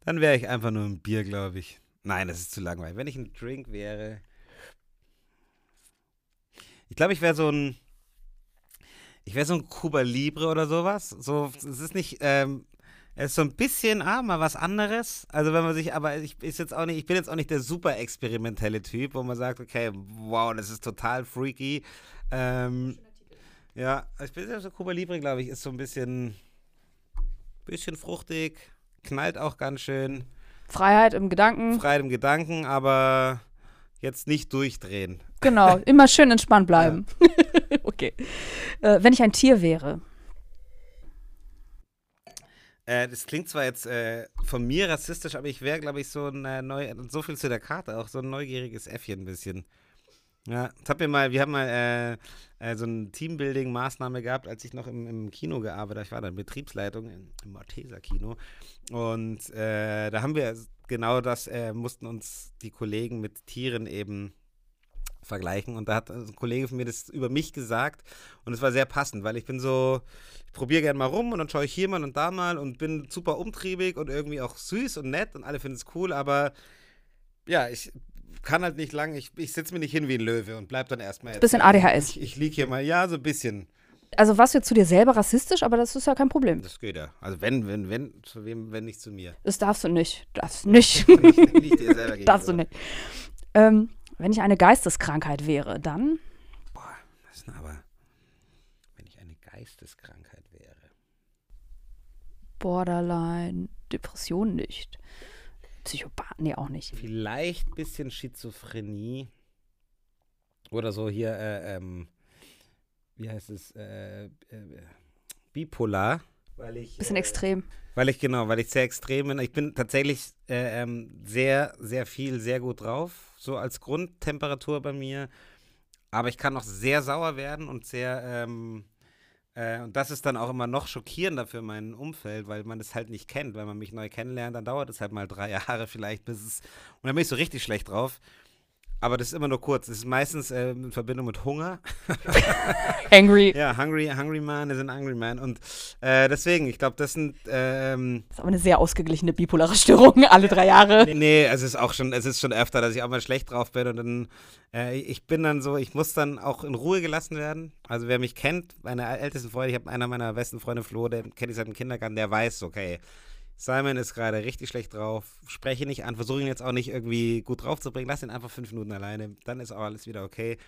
S3: dann wäre ich einfach nur ein Bier, glaube ich. Nein, das ist zu langweilig. Wenn ich ein Drink wäre, ich glaube, ich wäre so ein, ich wäre so ein Cuba Libre oder sowas. So, es ist nicht, ähm, es ist so ein bisschen, ah, mal was anderes. Also wenn man sich, aber ich ist jetzt auch nicht, ich bin jetzt auch nicht der super experimentelle Typ, wo man sagt, okay, wow, das ist total freaky. Ähm, ja, ich bin so Cuba Libre, glaube ich, ist so ein bisschen bisschen fruchtig, knallt auch ganz schön.
S2: Freiheit im Gedanken.
S3: Freiheit im Gedanken, aber jetzt nicht durchdrehen.
S2: Genau, [laughs] immer schön entspannt bleiben. Ja. [laughs] okay. Äh, wenn ich ein Tier wäre.
S3: Äh, das klingt zwar jetzt äh, von mir rassistisch, aber ich wäre, glaube ich, so ein äh, neu, so viel zu der Karte, auch so ein neugieriges Äffchen ein bisschen. Ja, das hab mir mal, wir haben mal äh, äh, so eine Teambuilding-Maßnahme gehabt, als ich noch im, im Kino gearbeitet habe. Ich war dann Betriebsleitung im, im Malteser Kino. Und äh, da haben wir genau das, äh, mussten uns die Kollegen mit Tieren eben vergleichen. Und da hat ein Kollege von mir das über mich gesagt und es war sehr passend, weil ich bin so, ich probiere gerne mal rum und dann schaue ich hier mal und da mal und bin super umtriebig und irgendwie auch süß und nett und alle finden es cool, aber ja, ich kann halt nicht lang, ich, ich setze mich nicht hin wie ein Löwe und bleib dann erstmal.
S2: Bisschen ADHS.
S3: Ich, ich liege hier mal, ja, so ein bisschen.
S2: Also warst du jetzt zu dir selber rassistisch, aber das ist ja kein Problem.
S3: Das geht ja. Also wenn, wenn, wenn, zu wem, wenn nicht zu mir.
S2: Das darfst du nicht. Darfst du nicht. [laughs]
S3: Nicht, nicht dir selber [laughs]
S2: darfst du nicht. Ähm, wenn ich eine Geisteskrankheit wäre, dann
S3: Boah, das ist aber, wenn ich eine Geisteskrankheit wäre.
S2: Borderline, Depression nicht. Psychopath, nee, auch nicht.
S3: Vielleicht ein bisschen Schizophrenie. Oder so hier, äh, ähm, wie heißt es? Äh, äh, bipolar. Weil ich,
S2: Bisschen
S3: äh,
S2: extrem.
S3: Weil ich, genau, weil ich sehr extrem bin. Ich bin tatsächlich äh, ähm, sehr, sehr viel, sehr gut drauf. So als Grundtemperatur bei mir. Aber ich kann auch sehr sauer werden und sehr, ähm, äh, und das ist dann auch immer noch schockierender für mein Umfeld, weil man es halt nicht kennt. Wenn man mich neu kennenlernt, dann dauert es halt mal drei [laughs] Jahre vielleicht, bis es, und dann bin ich so richtig schlecht drauf. Aber das ist immer nur kurz. Das ist meistens äh, in Verbindung mit Hunger. [laughs]
S2: Angry.
S3: Ja, Hungry, Hungry Man is an Angry Man. Und äh, deswegen, ich glaube, das sind. Ähm,
S2: Das ist aber eine sehr ausgeglichene bipolare Störung, alle drei Jahre.
S3: nee, nee, es ist auch schon, es ist schon öfter, dass ich auch mal schlecht drauf bin und dann, äh, ich bin dann so, ich muss dann auch in Ruhe gelassen werden. Also wer mich kennt, meine ältesten Freunde, ich habe einer meiner besten Freunde, Flo, den kenne ich seit dem Kindergarten, der weiß, okay, Simon ist gerade richtig schlecht drauf, spreche nicht an, versuche ihn jetzt auch nicht irgendwie gut drauf zu bringen, lass ihn einfach fünf Minuten alleine, dann ist auch alles wieder okay.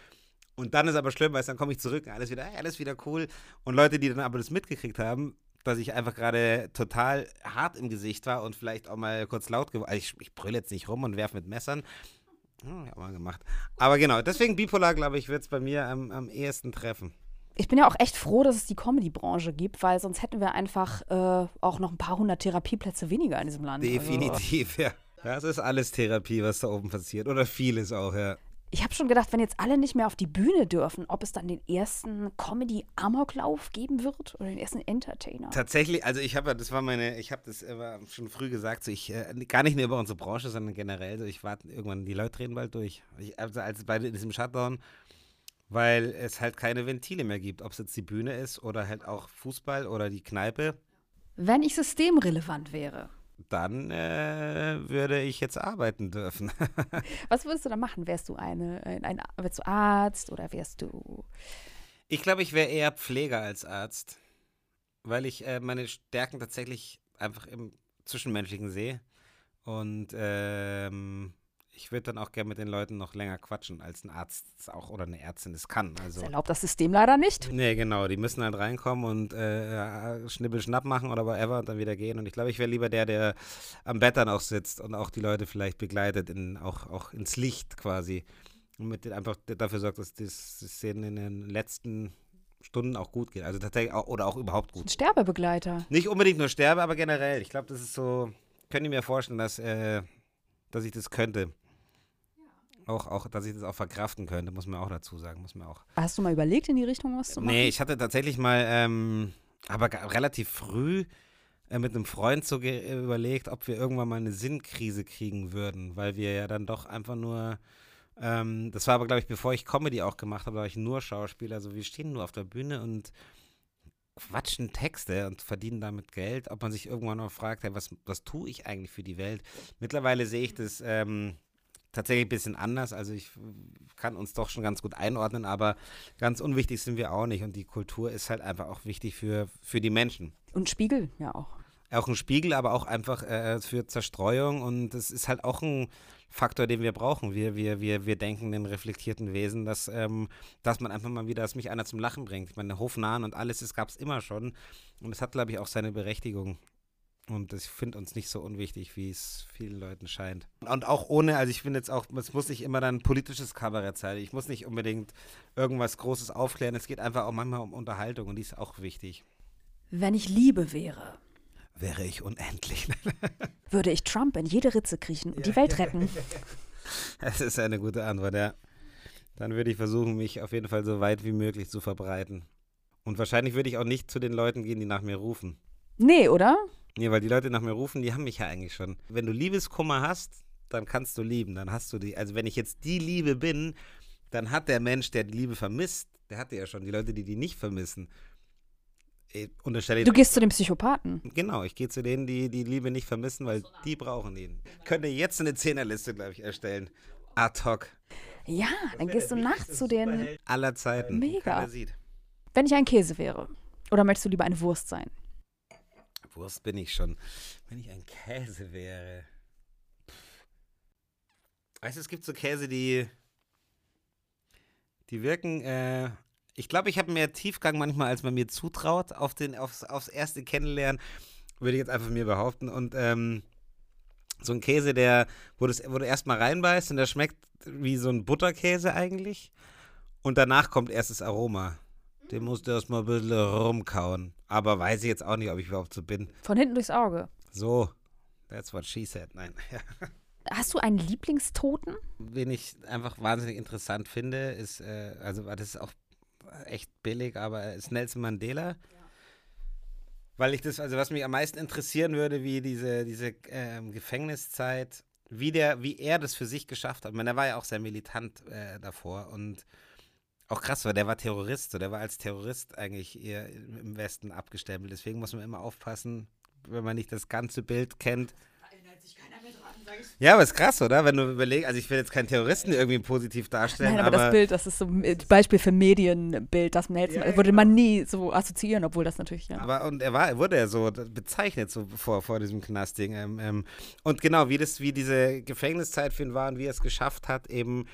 S3: Und dann ist aber schlimm, weil dann komme ich zurück, alles wieder, alles wieder cool. Und Leute, die dann aber das mitgekriegt haben, dass ich einfach gerade total hart im Gesicht war und vielleicht auch mal kurz laut geworden. Also ich, ich brülle jetzt nicht rum und werfe mit Messern. Hm, hab mal gemacht. Aber genau, deswegen Bipolar, glaube ich, wird es bei mir am, am ehesten treffen.
S2: Ich bin ja auch echt froh, dass es die Comedy-Branche gibt, weil sonst hätten wir einfach äh, auch noch ein paar hundert Therapieplätze weniger in diesem Land. Also,
S3: Definitiv, ja. Das ist alles Therapie, was da oben passiert. Oder vieles auch, ja.
S2: ich habe schon gedacht, wenn jetzt alle nicht mehr auf die Bühne dürfen, ob es dann den ersten Comedy-Amoklauf geben wird oder den ersten Entertainer.
S3: Tatsächlich, also ich habe ja, das war meine, ich habe das schon früh gesagt, so ich, äh, gar nicht nur über unsere Branche, sondern generell, so ich warte irgendwann, die Leute drehen bald durch. Ich, also als bei diesem Shutdown, weil es halt keine Ventile mehr gibt, ob es jetzt die Bühne ist oder halt auch Fußball oder die Kneipe,
S2: Wenn ich systemrelevant wäre,
S3: dann äh, würde ich jetzt arbeiten dürfen. [laughs]
S2: was würdest du da machen? Wärst du eine, ein, ein, wärst du Arzt oder wärst du
S3: Ich glaube, ich wäre eher Pfleger als Arzt, weil ich äh, meine Stärken tatsächlich einfach im Zwischenmenschlichen sehe. Und ähm, ich würde dann auch gerne mit den Leuten noch länger quatschen, als ein Arzt auch oder eine Ärztin es kann.
S2: Das
S3: Also,
S2: erlaubt das System leider nicht.
S3: nee, genau, die müssen halt reinkommen und äh, Schnibbel schnapp machen oder whatever und dann wieder gehen. Und ich glaube, ich wäre lieber der, der am Bett dann auch sitzt und auch die Leute vielleicht begleitet, in, auch, auch ins Licht quasi. Und mit den einfach dafür sorgt, dass das das denen in den letzten Stunden auch gut geht. Also tatsächlich auch, oder auch überhaupt
S2: Ein
S3: gut.
S2: Sterbebegleiter.
S3: Nicht unbedingt nur sterbe, aber generell. Ich glaube, das ist so, könnt ihr mir vorstellen, dass, äh, dass ich das könnte. Auch, auch, dass ich das auch verkraften könnte, muss man auch dazu sagen. Muss man auch.
S2: Hast du mal überlegt, in die Richtung was zu machen?
S3: Nee, ich hatte tatsächlich mal, ähm, aber relativ früh äh, mit einem Freund so äh, überlegt, ob wir irgendwann mal eine Sinnkrise kriegen würden, weil wir ja dann doch einfach nur, ähm, das war aber, glaube ich, bevor ich Comedy auch gemacht habe, war ich nur Schauspieler, also wir stehen nur auf der Bühne und quatschen Texte und verdienen damit Geld, ob man sich irgendwann mal fragt, hey, was, was tue ich eigentlich für die Welt? Mittlerweile sehe ich das ähm, tatsächlich ein bisschen anders, also ich kann uns doch schon ganz gut einordnen, aber ganz unwichtig sind wir auch nicht und die Kultur ist halt einfach auch wichtig für, für die Menschen.
S2: Und Spiegel, ja auch.
S3: Auch ein Spiegel, aber auch einfach äh, für Zerstreuung und das ist halt auch ein Faktor, den wir brauchen. Wir, wir, wir, wir denken den reflektierten Wesen, dass, ähm, dass man einfach mal wieder, dass mich einer zum Lachen bringt. Ich meine, Hofnahen und alles, das gab es immer schon und es hat, glaube ich, auch seine Berechtigung. Und ich finde uns nicht so unwichtig, wie es vielen Leuten scheint. Und auch ohne, also ich finde jetzt auch, es muss nicht immer dann politisches Kabarett sein. Ich muss nicht unbedingt irgendwas Großes aufklären. Es geht einfach auch manchmal um Unterhaltung und die ist auch wichtig.
S2: Wenn ich Liebe wäre,
S3: Wäre ich unendlich. [laughs]
S2: würde ich Trump in jede Ritze kriechen und die Welt retten. [laughs]
S3: Das ist eine gute Antwort, ja. Dann würde ich versuchen, mich auf jeden Fall so weit wie möglich zu verbreiten. Und wahrscheinlich würde ich auch nicht zu den Leuten gehen, die nach mir rufen.
S2: Nee, oder?
S3: Nee, weil die Leute nach mir rufen, die haben mich ja eigentlich schon. Wenn du Liebeskummer hast, dann kannst du lieben. Dann hast du die. Also wenn ich jetzt die Liebe bin, dann hat der Mensch, der die Liebe vermisst, der hatte ja schon die Leute, die die nicht vermissen. Ich unterstelle
S2: Du gehst zu den Psychopathen.
S3: Genau, ich gehe zu denen, die die Liebe nicht vermissen, weil die brauchen ihn. Könnte jetzt eine Zehnerliste, glaube ich, erstellen. Ad hoc.
S2: Ja, dann gehst du nachts zu den.
S3: Aller Zeiten.
S2: Mega. Wenn ich ein Käse wäre. Oder möchtest du lieber eine Wurst sein?
S3: Wurst bin ich schon. Wenn ich ein Käse wäre. Weißt du, es gibt so Käse, die. Die wirken. Äh, ich glaube, ich habe mehr Tiefgang manchmal, als man mir zutraut, auf den, aufs, aufs erste Kennenlernen. Würde ich jetzt einfach mir behaupten. Und ähm, so ein Käse, der, wo, das, wo du erstmal reinbeißt und der schmeckt wie so ein Butterkäse eigentlich. Und danach kommt erst das Aroma. Den musst du erstmal ein bisschen rumkauen. Aber weiß ich jetzt auch nicht, ob ich überhaupt so bin.
S2: Von hinten durchs Auge.
S3: So, that's what she said. Nein, ja. [laughs]
S2: Hast du einen Lieblingstoten?
S3: Wen ich einfach wahnsinnig interessant finde, ist, äh, also das ist auch echt billig, aber ist Nelson Mandela. Weil ich das, also was mich am meisten interessieren würde, wie diese, diese ähm, Gefängniszeit, wie der, wie er das für sich geschafft hat. Ich meine, er war ja auch sehr militant äh, davor und auch krass, weil der war Terrorist, so der war als Terrorist eigentlich hier im Westen abgestempelt. Deswegen muss man immer aufpassen, wenn man nicht das ganze Bild kennt. Ja, aber ist krass, oder? Wenn du überlegst, also ich will jetzt keinen Terroristen irgendwie positiv darstellen,
S2: Nein, aber, das Bild, das ist so ein Beispiel für Medienbild, das Nelson,
S3: Ja,
S2: würde
S3: genau.
S2: man nie so assoziieren, obwohl das natürlich, ja.
S3: Aber und er war, er wurde ja so bezeichnet so vor, vor diesem Knastding. Ähm, ähm, und genau, wie das, wie diese Gefängniszeit für ihn war und wie er es geschafft hat, eben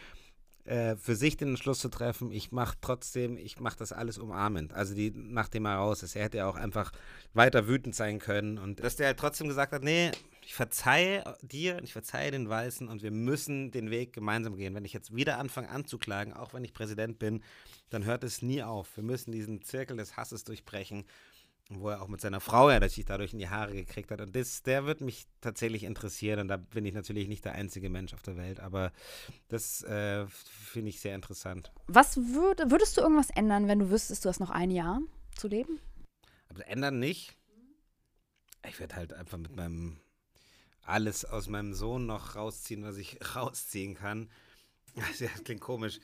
S3: äh, für sich den Entschluss zu treffen, ich mache trotzdem, ich mache das alles umarmend. Also die, nachdem er raus ist, er hätte ja auch einfach weiter wütend sein können. Und dass der halt trotzdem gesagt hat, nee, ich verzeihe dir, ich verzeihe den Weißen und wir müssen den Weg gemeinsam gehen. Wenn ich jetzt wieder anfange anzuklagen, auch wenn ich Präsident bin, dann hört es nie auf. Wir müssen diesen Zirkel des Hasses durchbrechen wo er auch mit seiner Frau ja sich dadurch in die Haare gekriegt hat. Und das, der wird mich tatsächlich interessieren. Und da bin ich natürlich nicht der einzige Mensch auf der Welt, aber das äh, finde ich sehr interessant.
S2: Was würd, würdest du irgendwas ändern, wenn du wüsstest, du hast noch ein Jahr zu leben?
S3: Aber ändern nicht. Ich werde halt einfach mit meinem alles aus meinem Sohn noch rausziehen, was ich [laughs] rausziehen kann. [laughs] Das klingt komisch.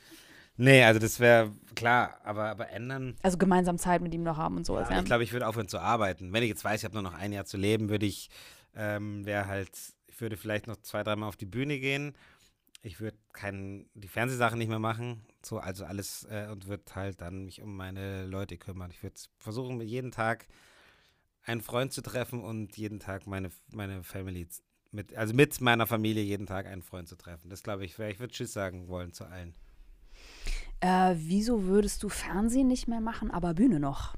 S3: Nee, also das wäre klar, aber, aber ändern.
S2: Also gemeinsam Zeit mit ihm noch haben und so.
S3: Ja,
S2: also, ja.
S3: ich glaube, ich würde aufhören zu arbeiten. Wenn ich jetzt weiß, ich habe nur noch ein Jahr zu leben, würde ich, ähm, wäre halt, ich würde vielleicht noch zwei, dreimal auf die Bühne gehen. Ich würde kein, die Fernsehsachen nicht mehr machen, so, also alles äh, und würde halt dann mich um meine Leute kümmern. Ich würde versuchen, jeden Tag einen Freund zu treffen und jeden Tag meine, meine Family mit, also mit meiner Familie jeden Tag einen Freund zu treffen. Das glaube ich, wäre, ich würde Tschüss sagen wollen zu allen.
S2: Äh, wieso würdest du Fernsehen nicht mehr machen, aber Bühne noch?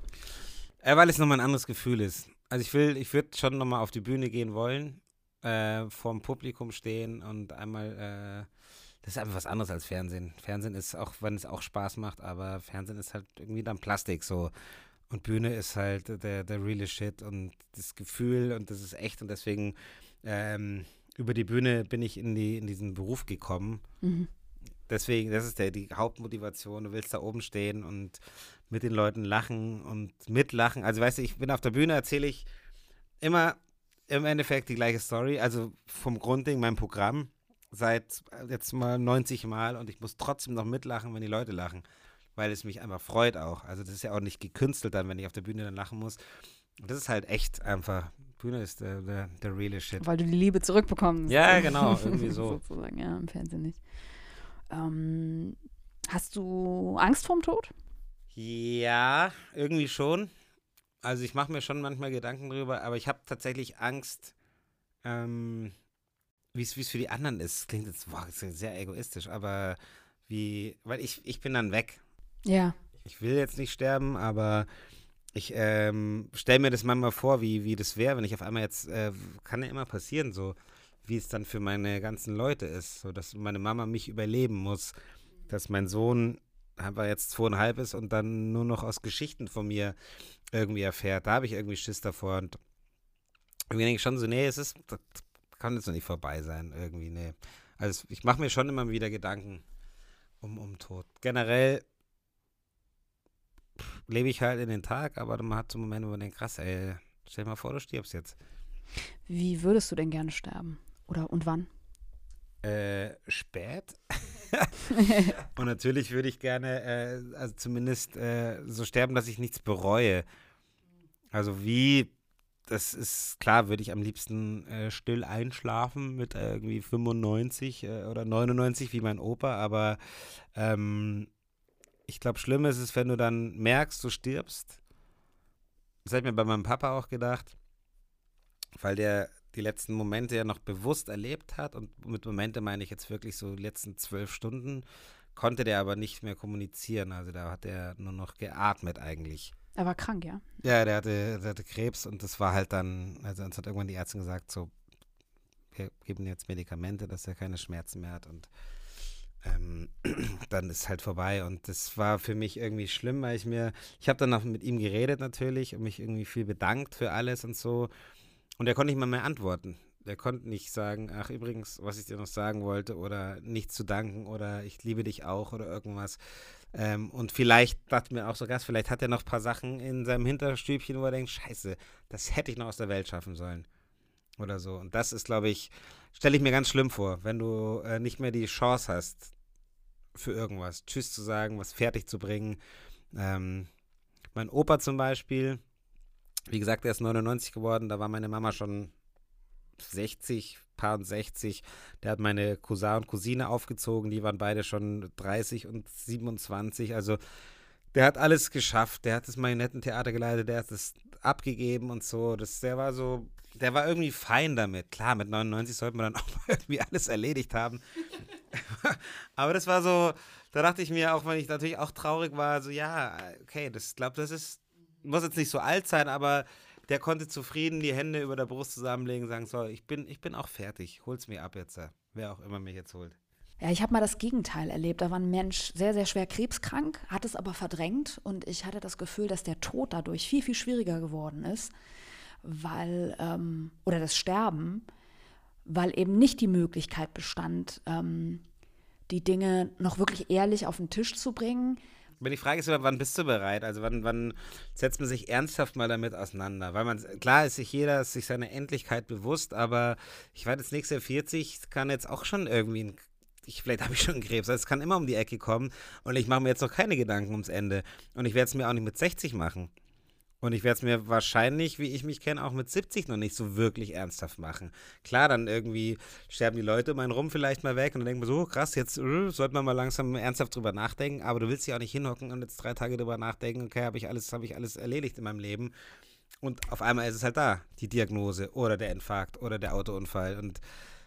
S3: Äh, weil es nochmal ein anderes Gefühl ist. Also ich will, ich würde schon nochmal auf die Bühne gehen wollen, äh, vorm Publikum stehen und einmal, äh, das ist einfach was anderes als Fernsehen. Fernsehen ist auch, wenn es auch Spaß macht, aber Fernsehen ist halt irgendwie dann Plastik so. Und Bühne ist halt der, der reale Shit und das Gefühl und das ist echt und deswegen ähm, über die Bühne bin ich in, die, in diesen Beruf gekommen.
S2: Mhm.
S3: Deswegen, das ist der, die Hauptmotivation. Du willst da oben stehen und mit den Leuten lachen und mitlachen. Also, weißt du, ich bin auf der Bühne, erzähle ich immer im Endeffekt die gleiche Story. Also vom Grundding, mein Programm, seit jetzt mal 90 Mal und ich muss trotzdem noch mitlachen, wenn die Leute lachen, weil es mich einfach freut auch. Also, das ist ja auch nicht gekünstelt dann, wenn ich auf der Bühne dann lachen muss. Und das ist halt echt einfach. Bühne ist der, der, der reale Shit.
S2: Weil du die Liebe zurückbekommst.
S3: Ja, [laughs] genau, irgendwie so.
S2: Sozusagen, ja, im Fernsehen nicht. Ähm, hast du Angst vorm Tod?
S3: Ja, irgendwie schon. Also ich mache mir schon manchmal Gedanken drüber, aber ich habe tatsächlich Angst, ähm, wie es für die anderen ist. Klingt jetzt boah, sehr egoistisch, aber wie, weil ich, ich bin dann weg.
S2: Ja.
S3: Ich will jetzt nicht sterben, aber ich ähm, stelle mir das manchmal vor, wie, wie das wäre, wenn ich auf einmal jetzt, äh, kann ja immer passieren, so wie es dann für meine ganzen Leute ist, so dass meine Mama mich überleben muss, dass mein Sohn einfach jetzt zweieinhalb ist und dann nur noch aus Geschichten von mir irgendwie erfährt. Da habe ich irgendwie Schiss davor und irgendwie denke ich schon so, nee, es ist, das kann jetzt noch nicht vorbei sein, irgendwie, nee. Also ich mache mir schon immer wieder Gedanken um, um Tod. Generell lebe ich halt in den Tag, aber man hat so Momente, wo man denkt, krass, ey, stell dir mal vor, du stirbst jetzt.
S2: Wie würdest du denn gerne sterben? Oder und wann?
S3: Äh, spät? [laughs] und natürlich würde ich gerne, äh, also zumindest äh, so sterben, dass ich nichts bereue. Also wie, das ist klar, würde ich am liebsten äh, still einschlafen mit irgendwie 95 äh, oder 99 wie mein Opa, aber ähm, ich glaube, schlimm ist es, wenn du dann merkst, du stirbst. Das habe ich mir bei meinem Papa auch gedacht, weil der die letzten Momente ja noch bewusst erlebt hat. Und mit Momente meine ich jetzt wirklich so die letzten zwölf Stunden, konnte der aber nicht mehr kommunizieren. Also da hat er nur noch geatmet eigentlich.
S2: Er war krank, ja?
S3: Ja, der hatte, der hatte Krebs und das war halt dann, also uns hat irgendwann die Ärztin gesagt, so, wir geben jetzt Medikamente, dass er keine Schmerzen mehr hat und ähm, [clears throat] dann ist halt vorbei. Und das war für mich irgendwie schlimm, weil ich mir, ich habe dann noch mit ihm geredet natürlich und mich irgendwie viel bedankt für alles und so. Und er konnte nicht mal mehr antworten. Er konnte nicht sagen, ach übrigens, was ich dir noch sagen wollte oder nichts zu danken oder ich liebe dich auch oder irgendwas. Ähm, und vielleicht dachte mir auch so Gast, vielleicht hat er noch ein paar Sachen in seinem Hinterstübchen, wo er denkt, scheiße, das hätte ich noch aus der Welt schaffen sollen. Oder so. Und das ist, glaube ich, stelle ich mir ganz schlimm vor, wenn du äh, nicht mehr die Chance hast, für irgendwas Tschüss zu sagen, was fertig zu bringen. Ähm, mein Opa zum Beispiel, wie gesagt, er ist 99 geworden, da war meine Mama schon 60, paar und 60. Der hat meine Cousin und Cousine aufgezogen, die waren beide schon 30 und 27. Also der hat alles geschafft. Der hat das Marionettentheater geleitet, der hat es abgegeben und so. Das, der war so, der war irgendwie fein damit. Klar, mit 99 sollte man dann [laughs] auch irgendwie alles erledigt haben. [laughs] Aber das war so, da dachte ich mir, auch wenn ich natürlich auch traurig war, so ja, okay, das glaube, das ist muss jetzt nicht so alt sein, aber der konnte zufrieden die Hände über der Brust zusammenlegen sagen, so, ich bin, ich bin auch fertig, hol's mir ab jetzt, wer auch immer mich jetzt holt.
S2: Ja, ich habe mal das Gegenteil erlebt. Da war ein Mensch sehr, sehr schwer krebskrank, hat es aber verdrängt und ich hatte das Gefühl, dass der Tod dadurch viel, viel schwieriger geworden ist, weil, ähm, oder das Sterben, weil eben nicht die Möglichkeit bestand, ähm, die Dinge noch wirklich ehrlich auf den Tisch zu bringen,
S3: aber die Frage ist immer, wann bist du bereit? Also wann, wann setzt man sich ernsthaft mal damit auseinander? Weil man, klar ist sich jeder ist sich seiner Endlichkeit bewusst, aber ich jetzt nächstes Jahr 40, kann jetzt auch schon irgendwie ein ich, vielleicht habe ich schon Krebs, also es kann immer um die Ecke kommen und ich mache mir jetzt noch keine Gedanken ums Ende. Und ich werde es mir auch nicht mit 60 machen. Und ich werde es mir wahrscheinlich, wie ich mich kenne, auch mit 70 noch nicht so wirklich ernsthaft machen. Klar, dann irgendwie sterben die Leute um einen rum vielleicht mal weg und dann denkt man so, oh, krass, jetzt uh, sollte man mal langsam ernsthaft drüber nachdenken, aber du willst ja auch nicht hinhocken und jetzt drei Tage drüber nachdenken, okay, habe ich alles, habe ich alles erledigt in meinem Leben. Und auf einmal ist es halt da, die Diagnose oder der Infarkt oder der Autounfall. Und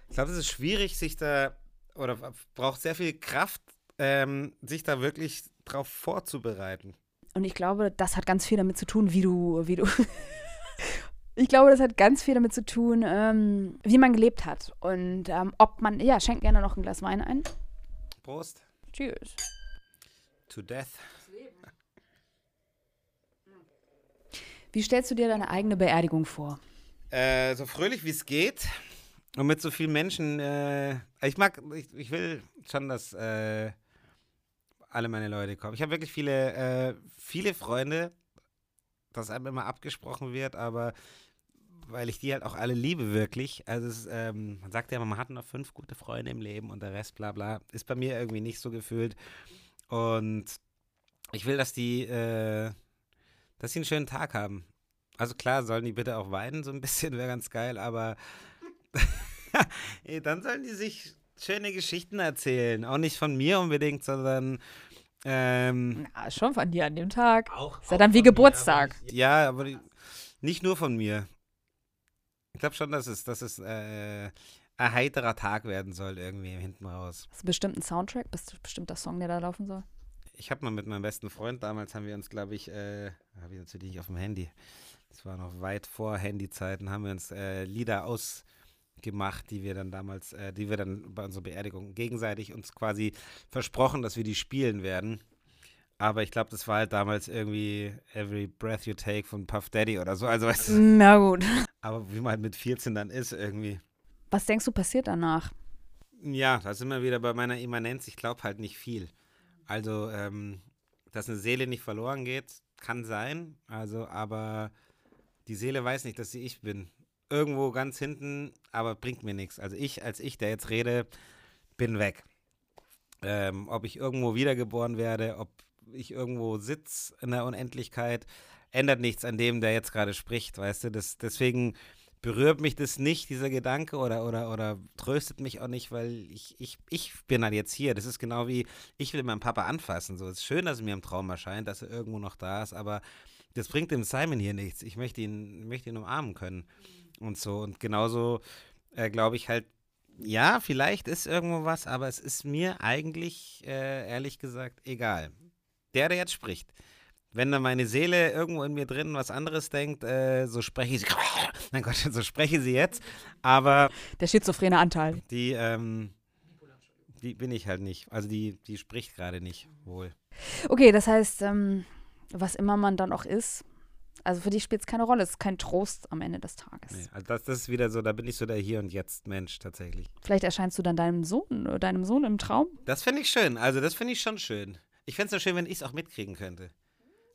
S3: ich glaube, es ist schwierig, sich da, oder braucht sehr viel Kraft, ähm, sich da wirklich drauf vorzubereiten.
S2: Und ich glaube, das hat ganz viel damit zu tun, wie du, wie du. [laughs] ich glaube, das hat ganz viel damit zu tun, ähm, wie man gelebt hat. Und ähm, ob man, ja, schenkt gerne noch ein Glas Wein ein.
S3: Prost.
S2: Tschüss.
S3: To death.
S2: Wie stellst du dir deine eigene Beerdigung vor?
S3: Äh, so fröhlich wie es geht und mit so vielen Menschen. Äh, ich mag, ich, ich will schon, dass äh, alle meine Leute kommen. Ich habe wirklich viele, äh, viele Freunde, dass einem immer abgesprochen wird, aber weil ich die halt auch alle liebe, wirklich. Also es, ähm, man sagt ja immer, man hat noch fünf gute Freunde im Leben und der Rest, bla bla, ist bei mir irgendwie nicht so gefühlt. Und ich will, dass die, äh, dass sie einen schönen Tag haben. Also klar, sollen die bitte auch weinen, so ein bisschen, [laughs] wäre ganz geil, aber [laughs] dann sollen die sich schöne Geschichten erzählen. Auch nicht von mir unbedingt, sondern ähm,
S2: Na, schon von dir an dem Tag.
S3: Auch,
S2: ist ja dann wie Geburtstag.
S3: Mir, aber ja, aber nicht nur von mir. Ich glaube schon, dass es, dass es äh, ein heiterer Tag werden soll, irgendwie hinten raus.
S2: Hast du bestimmt einen Soundtrack? Bist du bestimmt der Song, der da laufen soll?
S3: Ich habe mal mit meinem besten Freund damals, haben wir uns, glaube ich, äh, habe ich natürlich nicht auf dem Handy. Das war noch weit vor Handyzeiten, haben wir uns äh, Lieder aus gemacht, die wir dann damals, äh, die wir dann bei unserer Beerdigung gegenseitig uns quasi versprochen, dass wir die spielen werden. Aber ich glaube, das war halt damals irgendwie Every Breath You Take von Puff Daddy oder so. Also, weißt du,
S2: Na gut. [laughs]
S3: Aber wie man halt mit 14 dann ist irgendwie.
S2: Was denkst du passiert danach?
S3: Ja, da sind wir wieder bei meiner Immanenz. Ich glaube halt nicht viel. Also, ähm, dass eine Seele nicht verloren geht, kann sein. Also, aber die Seele weiß nicht, dass sie ich bin irgendwo ganz hinten, aber bringt mir nichts. Also ich als ich, der jetzt rede, bin weg. ähm, ob ich irgendwo wiedergeboren werde, ob ich irgendwo sitze in der Unendlichkeit, ändert nichts an dem, der jetzt gerade spricht, weißt du? Das, deswegen berührt mich das nicht, dieser Gedanke, oder, oder, oder tröstet mich auch nicht, weil ich, ich, ich bin halt jetzt hier. Das ist genau wie, ich will meinen Papa anfassen. So, es ist schön, dass er mir im Traum erscheint, dass er irgendwo noch da ist, aber das bringt dem Simon hier nichts. Ich möchte ihn, möchte ihn umarmen können. Und so. Und genauso äh, glaube ich halt, ja, vielleicht ist irgendwo was, aber es ist mir eigentlich, äh, ehrlich gesagt, egal. Der, der jetzt spricht, wenn dann meine Seele irgendwo in mir drin was anderes denkt, äh, so spreche sie. [laughs] Mein Gott, so spreche sie jetzt. Aber.
S2: Der schizophrene Anteil.
S3: Die, ähm, die bin ich halt nicht. Also die, die spricht gerade nicht wohl.
S2: Okay, das heißt, ähm, was immer man dann auch ist, also für dich spielt es keine Rolle, es ist kein Trost am Ende des Tages.
S3: Nee, also das, das ist wieder so, da bin ich so der Hier und Jetzt Mensch tatsächlich.
S2: Vielleicht erscheinst du dann deinem Sohn, äh, deinem Sohn im Traum?
S3: Das finde ich schön. Also das finde ich schon schön. Ich fände es so schön, wenn ich es auch mitkriegen könnte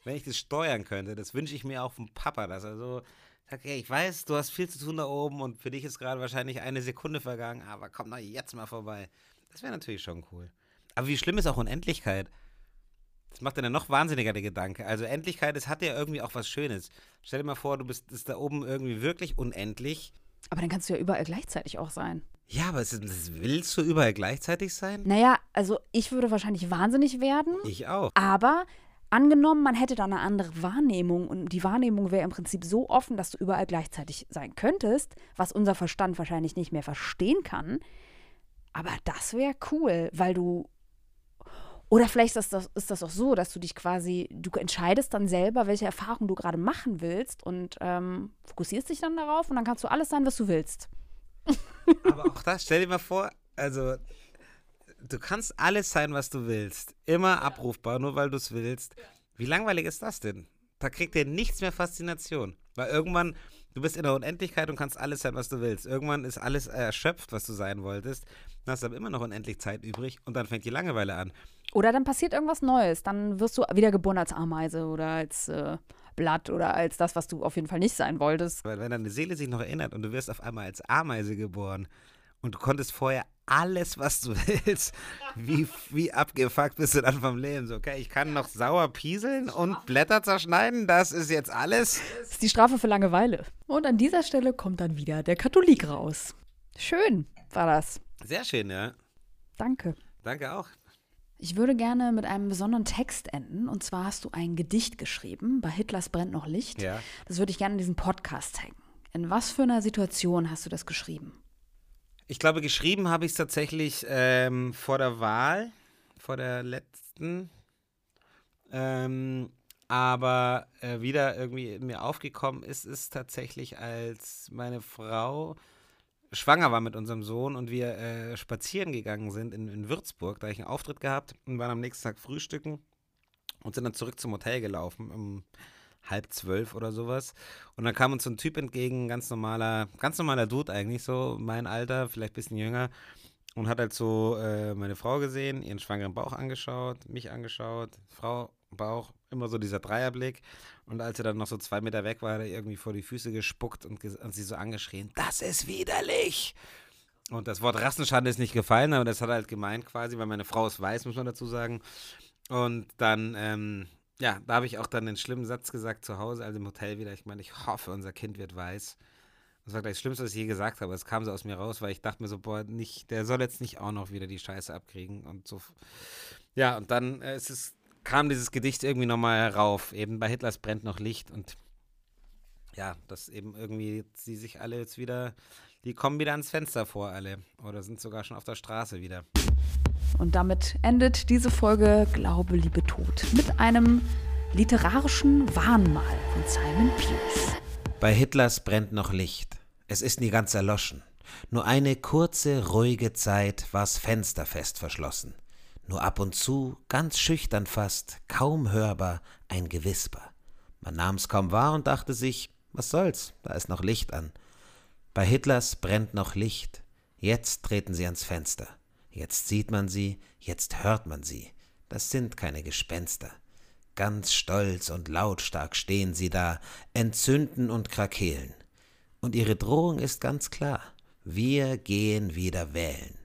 S3: wenn ich das steuern könnte, das wünsche ich mir auch vom Papa, dass er so sagt, hey, ich weiß, du hast viel zu tun da oben und für dich ist gerade wahrscheinlich eine Sekunde vergangen, aber komm doch jetzt mal vorbei. Das wäre natürlich schon cool. Aber wie schlimm ist auch Unendlichkeit? Das macht dann noch wahnsinniger der Gedanke. Also Endlichkeit, es hat ja irgendwie auch was Schönes. Stell dir mal vor, du bist ist da oben irgendwie wirklich unendlich.
S2: Aber dann kannst du ja überall gleichzeitig auch sein.
S3: Ja, aber ist, willst du überall gleichzeitig sein?
S2: Naja, also ich würde wahrscheinlich wahnsinnig werden.
S3: Ich auch.
S2: Aber Angenommen, man hätte da eine andere Wahrnehmung und die Wahrnehmung wäre im Prinzip so offen, dass du überall gleichzeitig sein könntest, was unser Verstand wahrscheinlich nicht mehr verstehen kann. Aber das wäre cool, weil du. Oder vielleicht ist das, ist das auch so, dass du dich quasi, du entscheidest dann selber, welche Erfahrung du gerade machen willst und ähm, fokussierst dich dann darauf und dann kannst du alles sein, was du willst.
S3: Aber auch das, stell dir mal vor, also du kannst alles sein, was du willst. Immer ja. abrufbar, nur weil du es willst. Ja. Wie langweilig ist das denn? Da kriegt dir nichts mehr Faszination. Weil irgendwann, du bist in der Unendlichkeit und kannst alles sein, was du willst. Irgendwann ist alles erschöpft, was du sein wolltest. Dann hast du aber immer noch unendlich Zeit übrig und dann fängt die Langeweile an.
S2: Oder dann passiert irgendwas Neues. Dann wirst du wieder geboren als Ameise oder als äh, Blatt oder als das, was du auf jeden Fall nicht sein wolltest.
S3: Weil wenn deine Seele sich noch erinnert und du wirst auf einmal als Ameise geboren und du konntest vorher alles, was du [laughs] willst. Wie, wie abgefuckt bist du dann vom Leben? So, okay, ich kann noch sauer pieseln und Blätter zerschneiden, das ist jetzt alles.
S2: Das ist die Strafe für Langeweile. Und an dieser Stelle kommt dann wieder der Katholik raus. Schön war das.
S3: Sehr schön, ja.
S2: Danke.
S3: Danke auch.
S2: Ich würde gerne mit einem besonderen Text enden. Und zwar hast du ein Gedicht geschrieben. Bei Hitlers brennt noch Licht.
S3: Ja.
S2: Das würde ich gerne in diesem Podcast zeigen. In was für einer Situation hast du das geschrieben?
S3: Ich glaube, geschrieben habe ich es tatsächlich ähm, vor der Wahl, vor der letzten. Ähm, aber äh, wieder irgendwie mir aufgekommen ist, ist tatsächlich, als meine Frau schwanger war mit unserem Sohn und wir äh, spazieren gegangen sind in, in Würzburg. Da habe ich einen Auftritt gehabt und waren am nächsten Tag frühstücken und sind dann zurück zum Hotel gelaufen. Um, halb zwölf oder sowas. Und dann kam uns so ein Typ entgegen, ganz normaler, ganz normaler Dude eigentlich, so mein Alter, vielleicht ein bisschen jünger. Und hat halt so äh, meine Frau gesehen, ihren schwangeren Bauch angeschaut, mich angeschaut, Frau, Bauch, immer so dieser Dreierblick. Und als er dann noch so zwei Meter weg war, hat er irgendwie vor die Füße gespuckt und, und sie so angeschrien, das ist widerlich. Und das Wort Rassenschande ist nicht gefallen, aber das hat er halt gemeint quasi, weil meine Frau es weiß, muss man dazu sagen. Und dann ähm, ja, da habe ich auch dann den schlimmen Satz gesagt zu Hause, also im Hotel wieder. Ich meine, ich hoffe, unser Kind wird weiß. Das war gleich das Schlimmste, was ich je gesagt habe. Es kam so aus mir raus, weil ich dachte mir so, boah, nicht, der soll jetzt nicht auch noch wieder die Scheiße abkriegen und so. Ja, und dann äh, ist es, kam dieses Gedicht irgendwie nochmal herauf. Eben bei Hitlers brennt noch Licht und ja, dass eben irgendwie sie sich alle jetzt wieder, die kommen wieder ans Fenster vor, alle. Oder sind sogar schon auf der Straße wieder.
S2: Und damit endet diese Folge Glaube, Liebe, Tod mit einem literarischen Warnmal von Simon Pierce.
S1: Bei Hitlers brennt noch Licht. Es ist nie ganz erloschen. Nur eine kurze, ruhige Zeit war's fensterfest verschlossen. Nur ab und zu, ganz schüchtern fast, kaum hörbar, ein Gewisper. Man nahm's kaum wahr und dachte sich, was soll's, da ist noch Licht an. Bei Hitlers brennt noch Licht. Jetzt treten sie ans Fenster. Jetzt sieht man sie, jetzt hört man sie. Das sind keine Gespenster. Ganz stolz und lautstark stehen sie da, entzünden und krakeelen. Und ihre Drohung ist ganz klar. Wir gehen wieder wählen.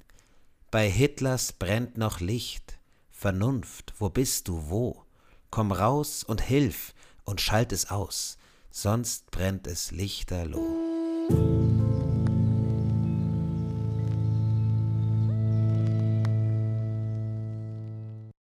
S3: Bei Hitlers brennt noch Licht. Vernunft, wo bist du, wo? Komm raus und hilf und schalt es aus, sonst brennt es lichterloh.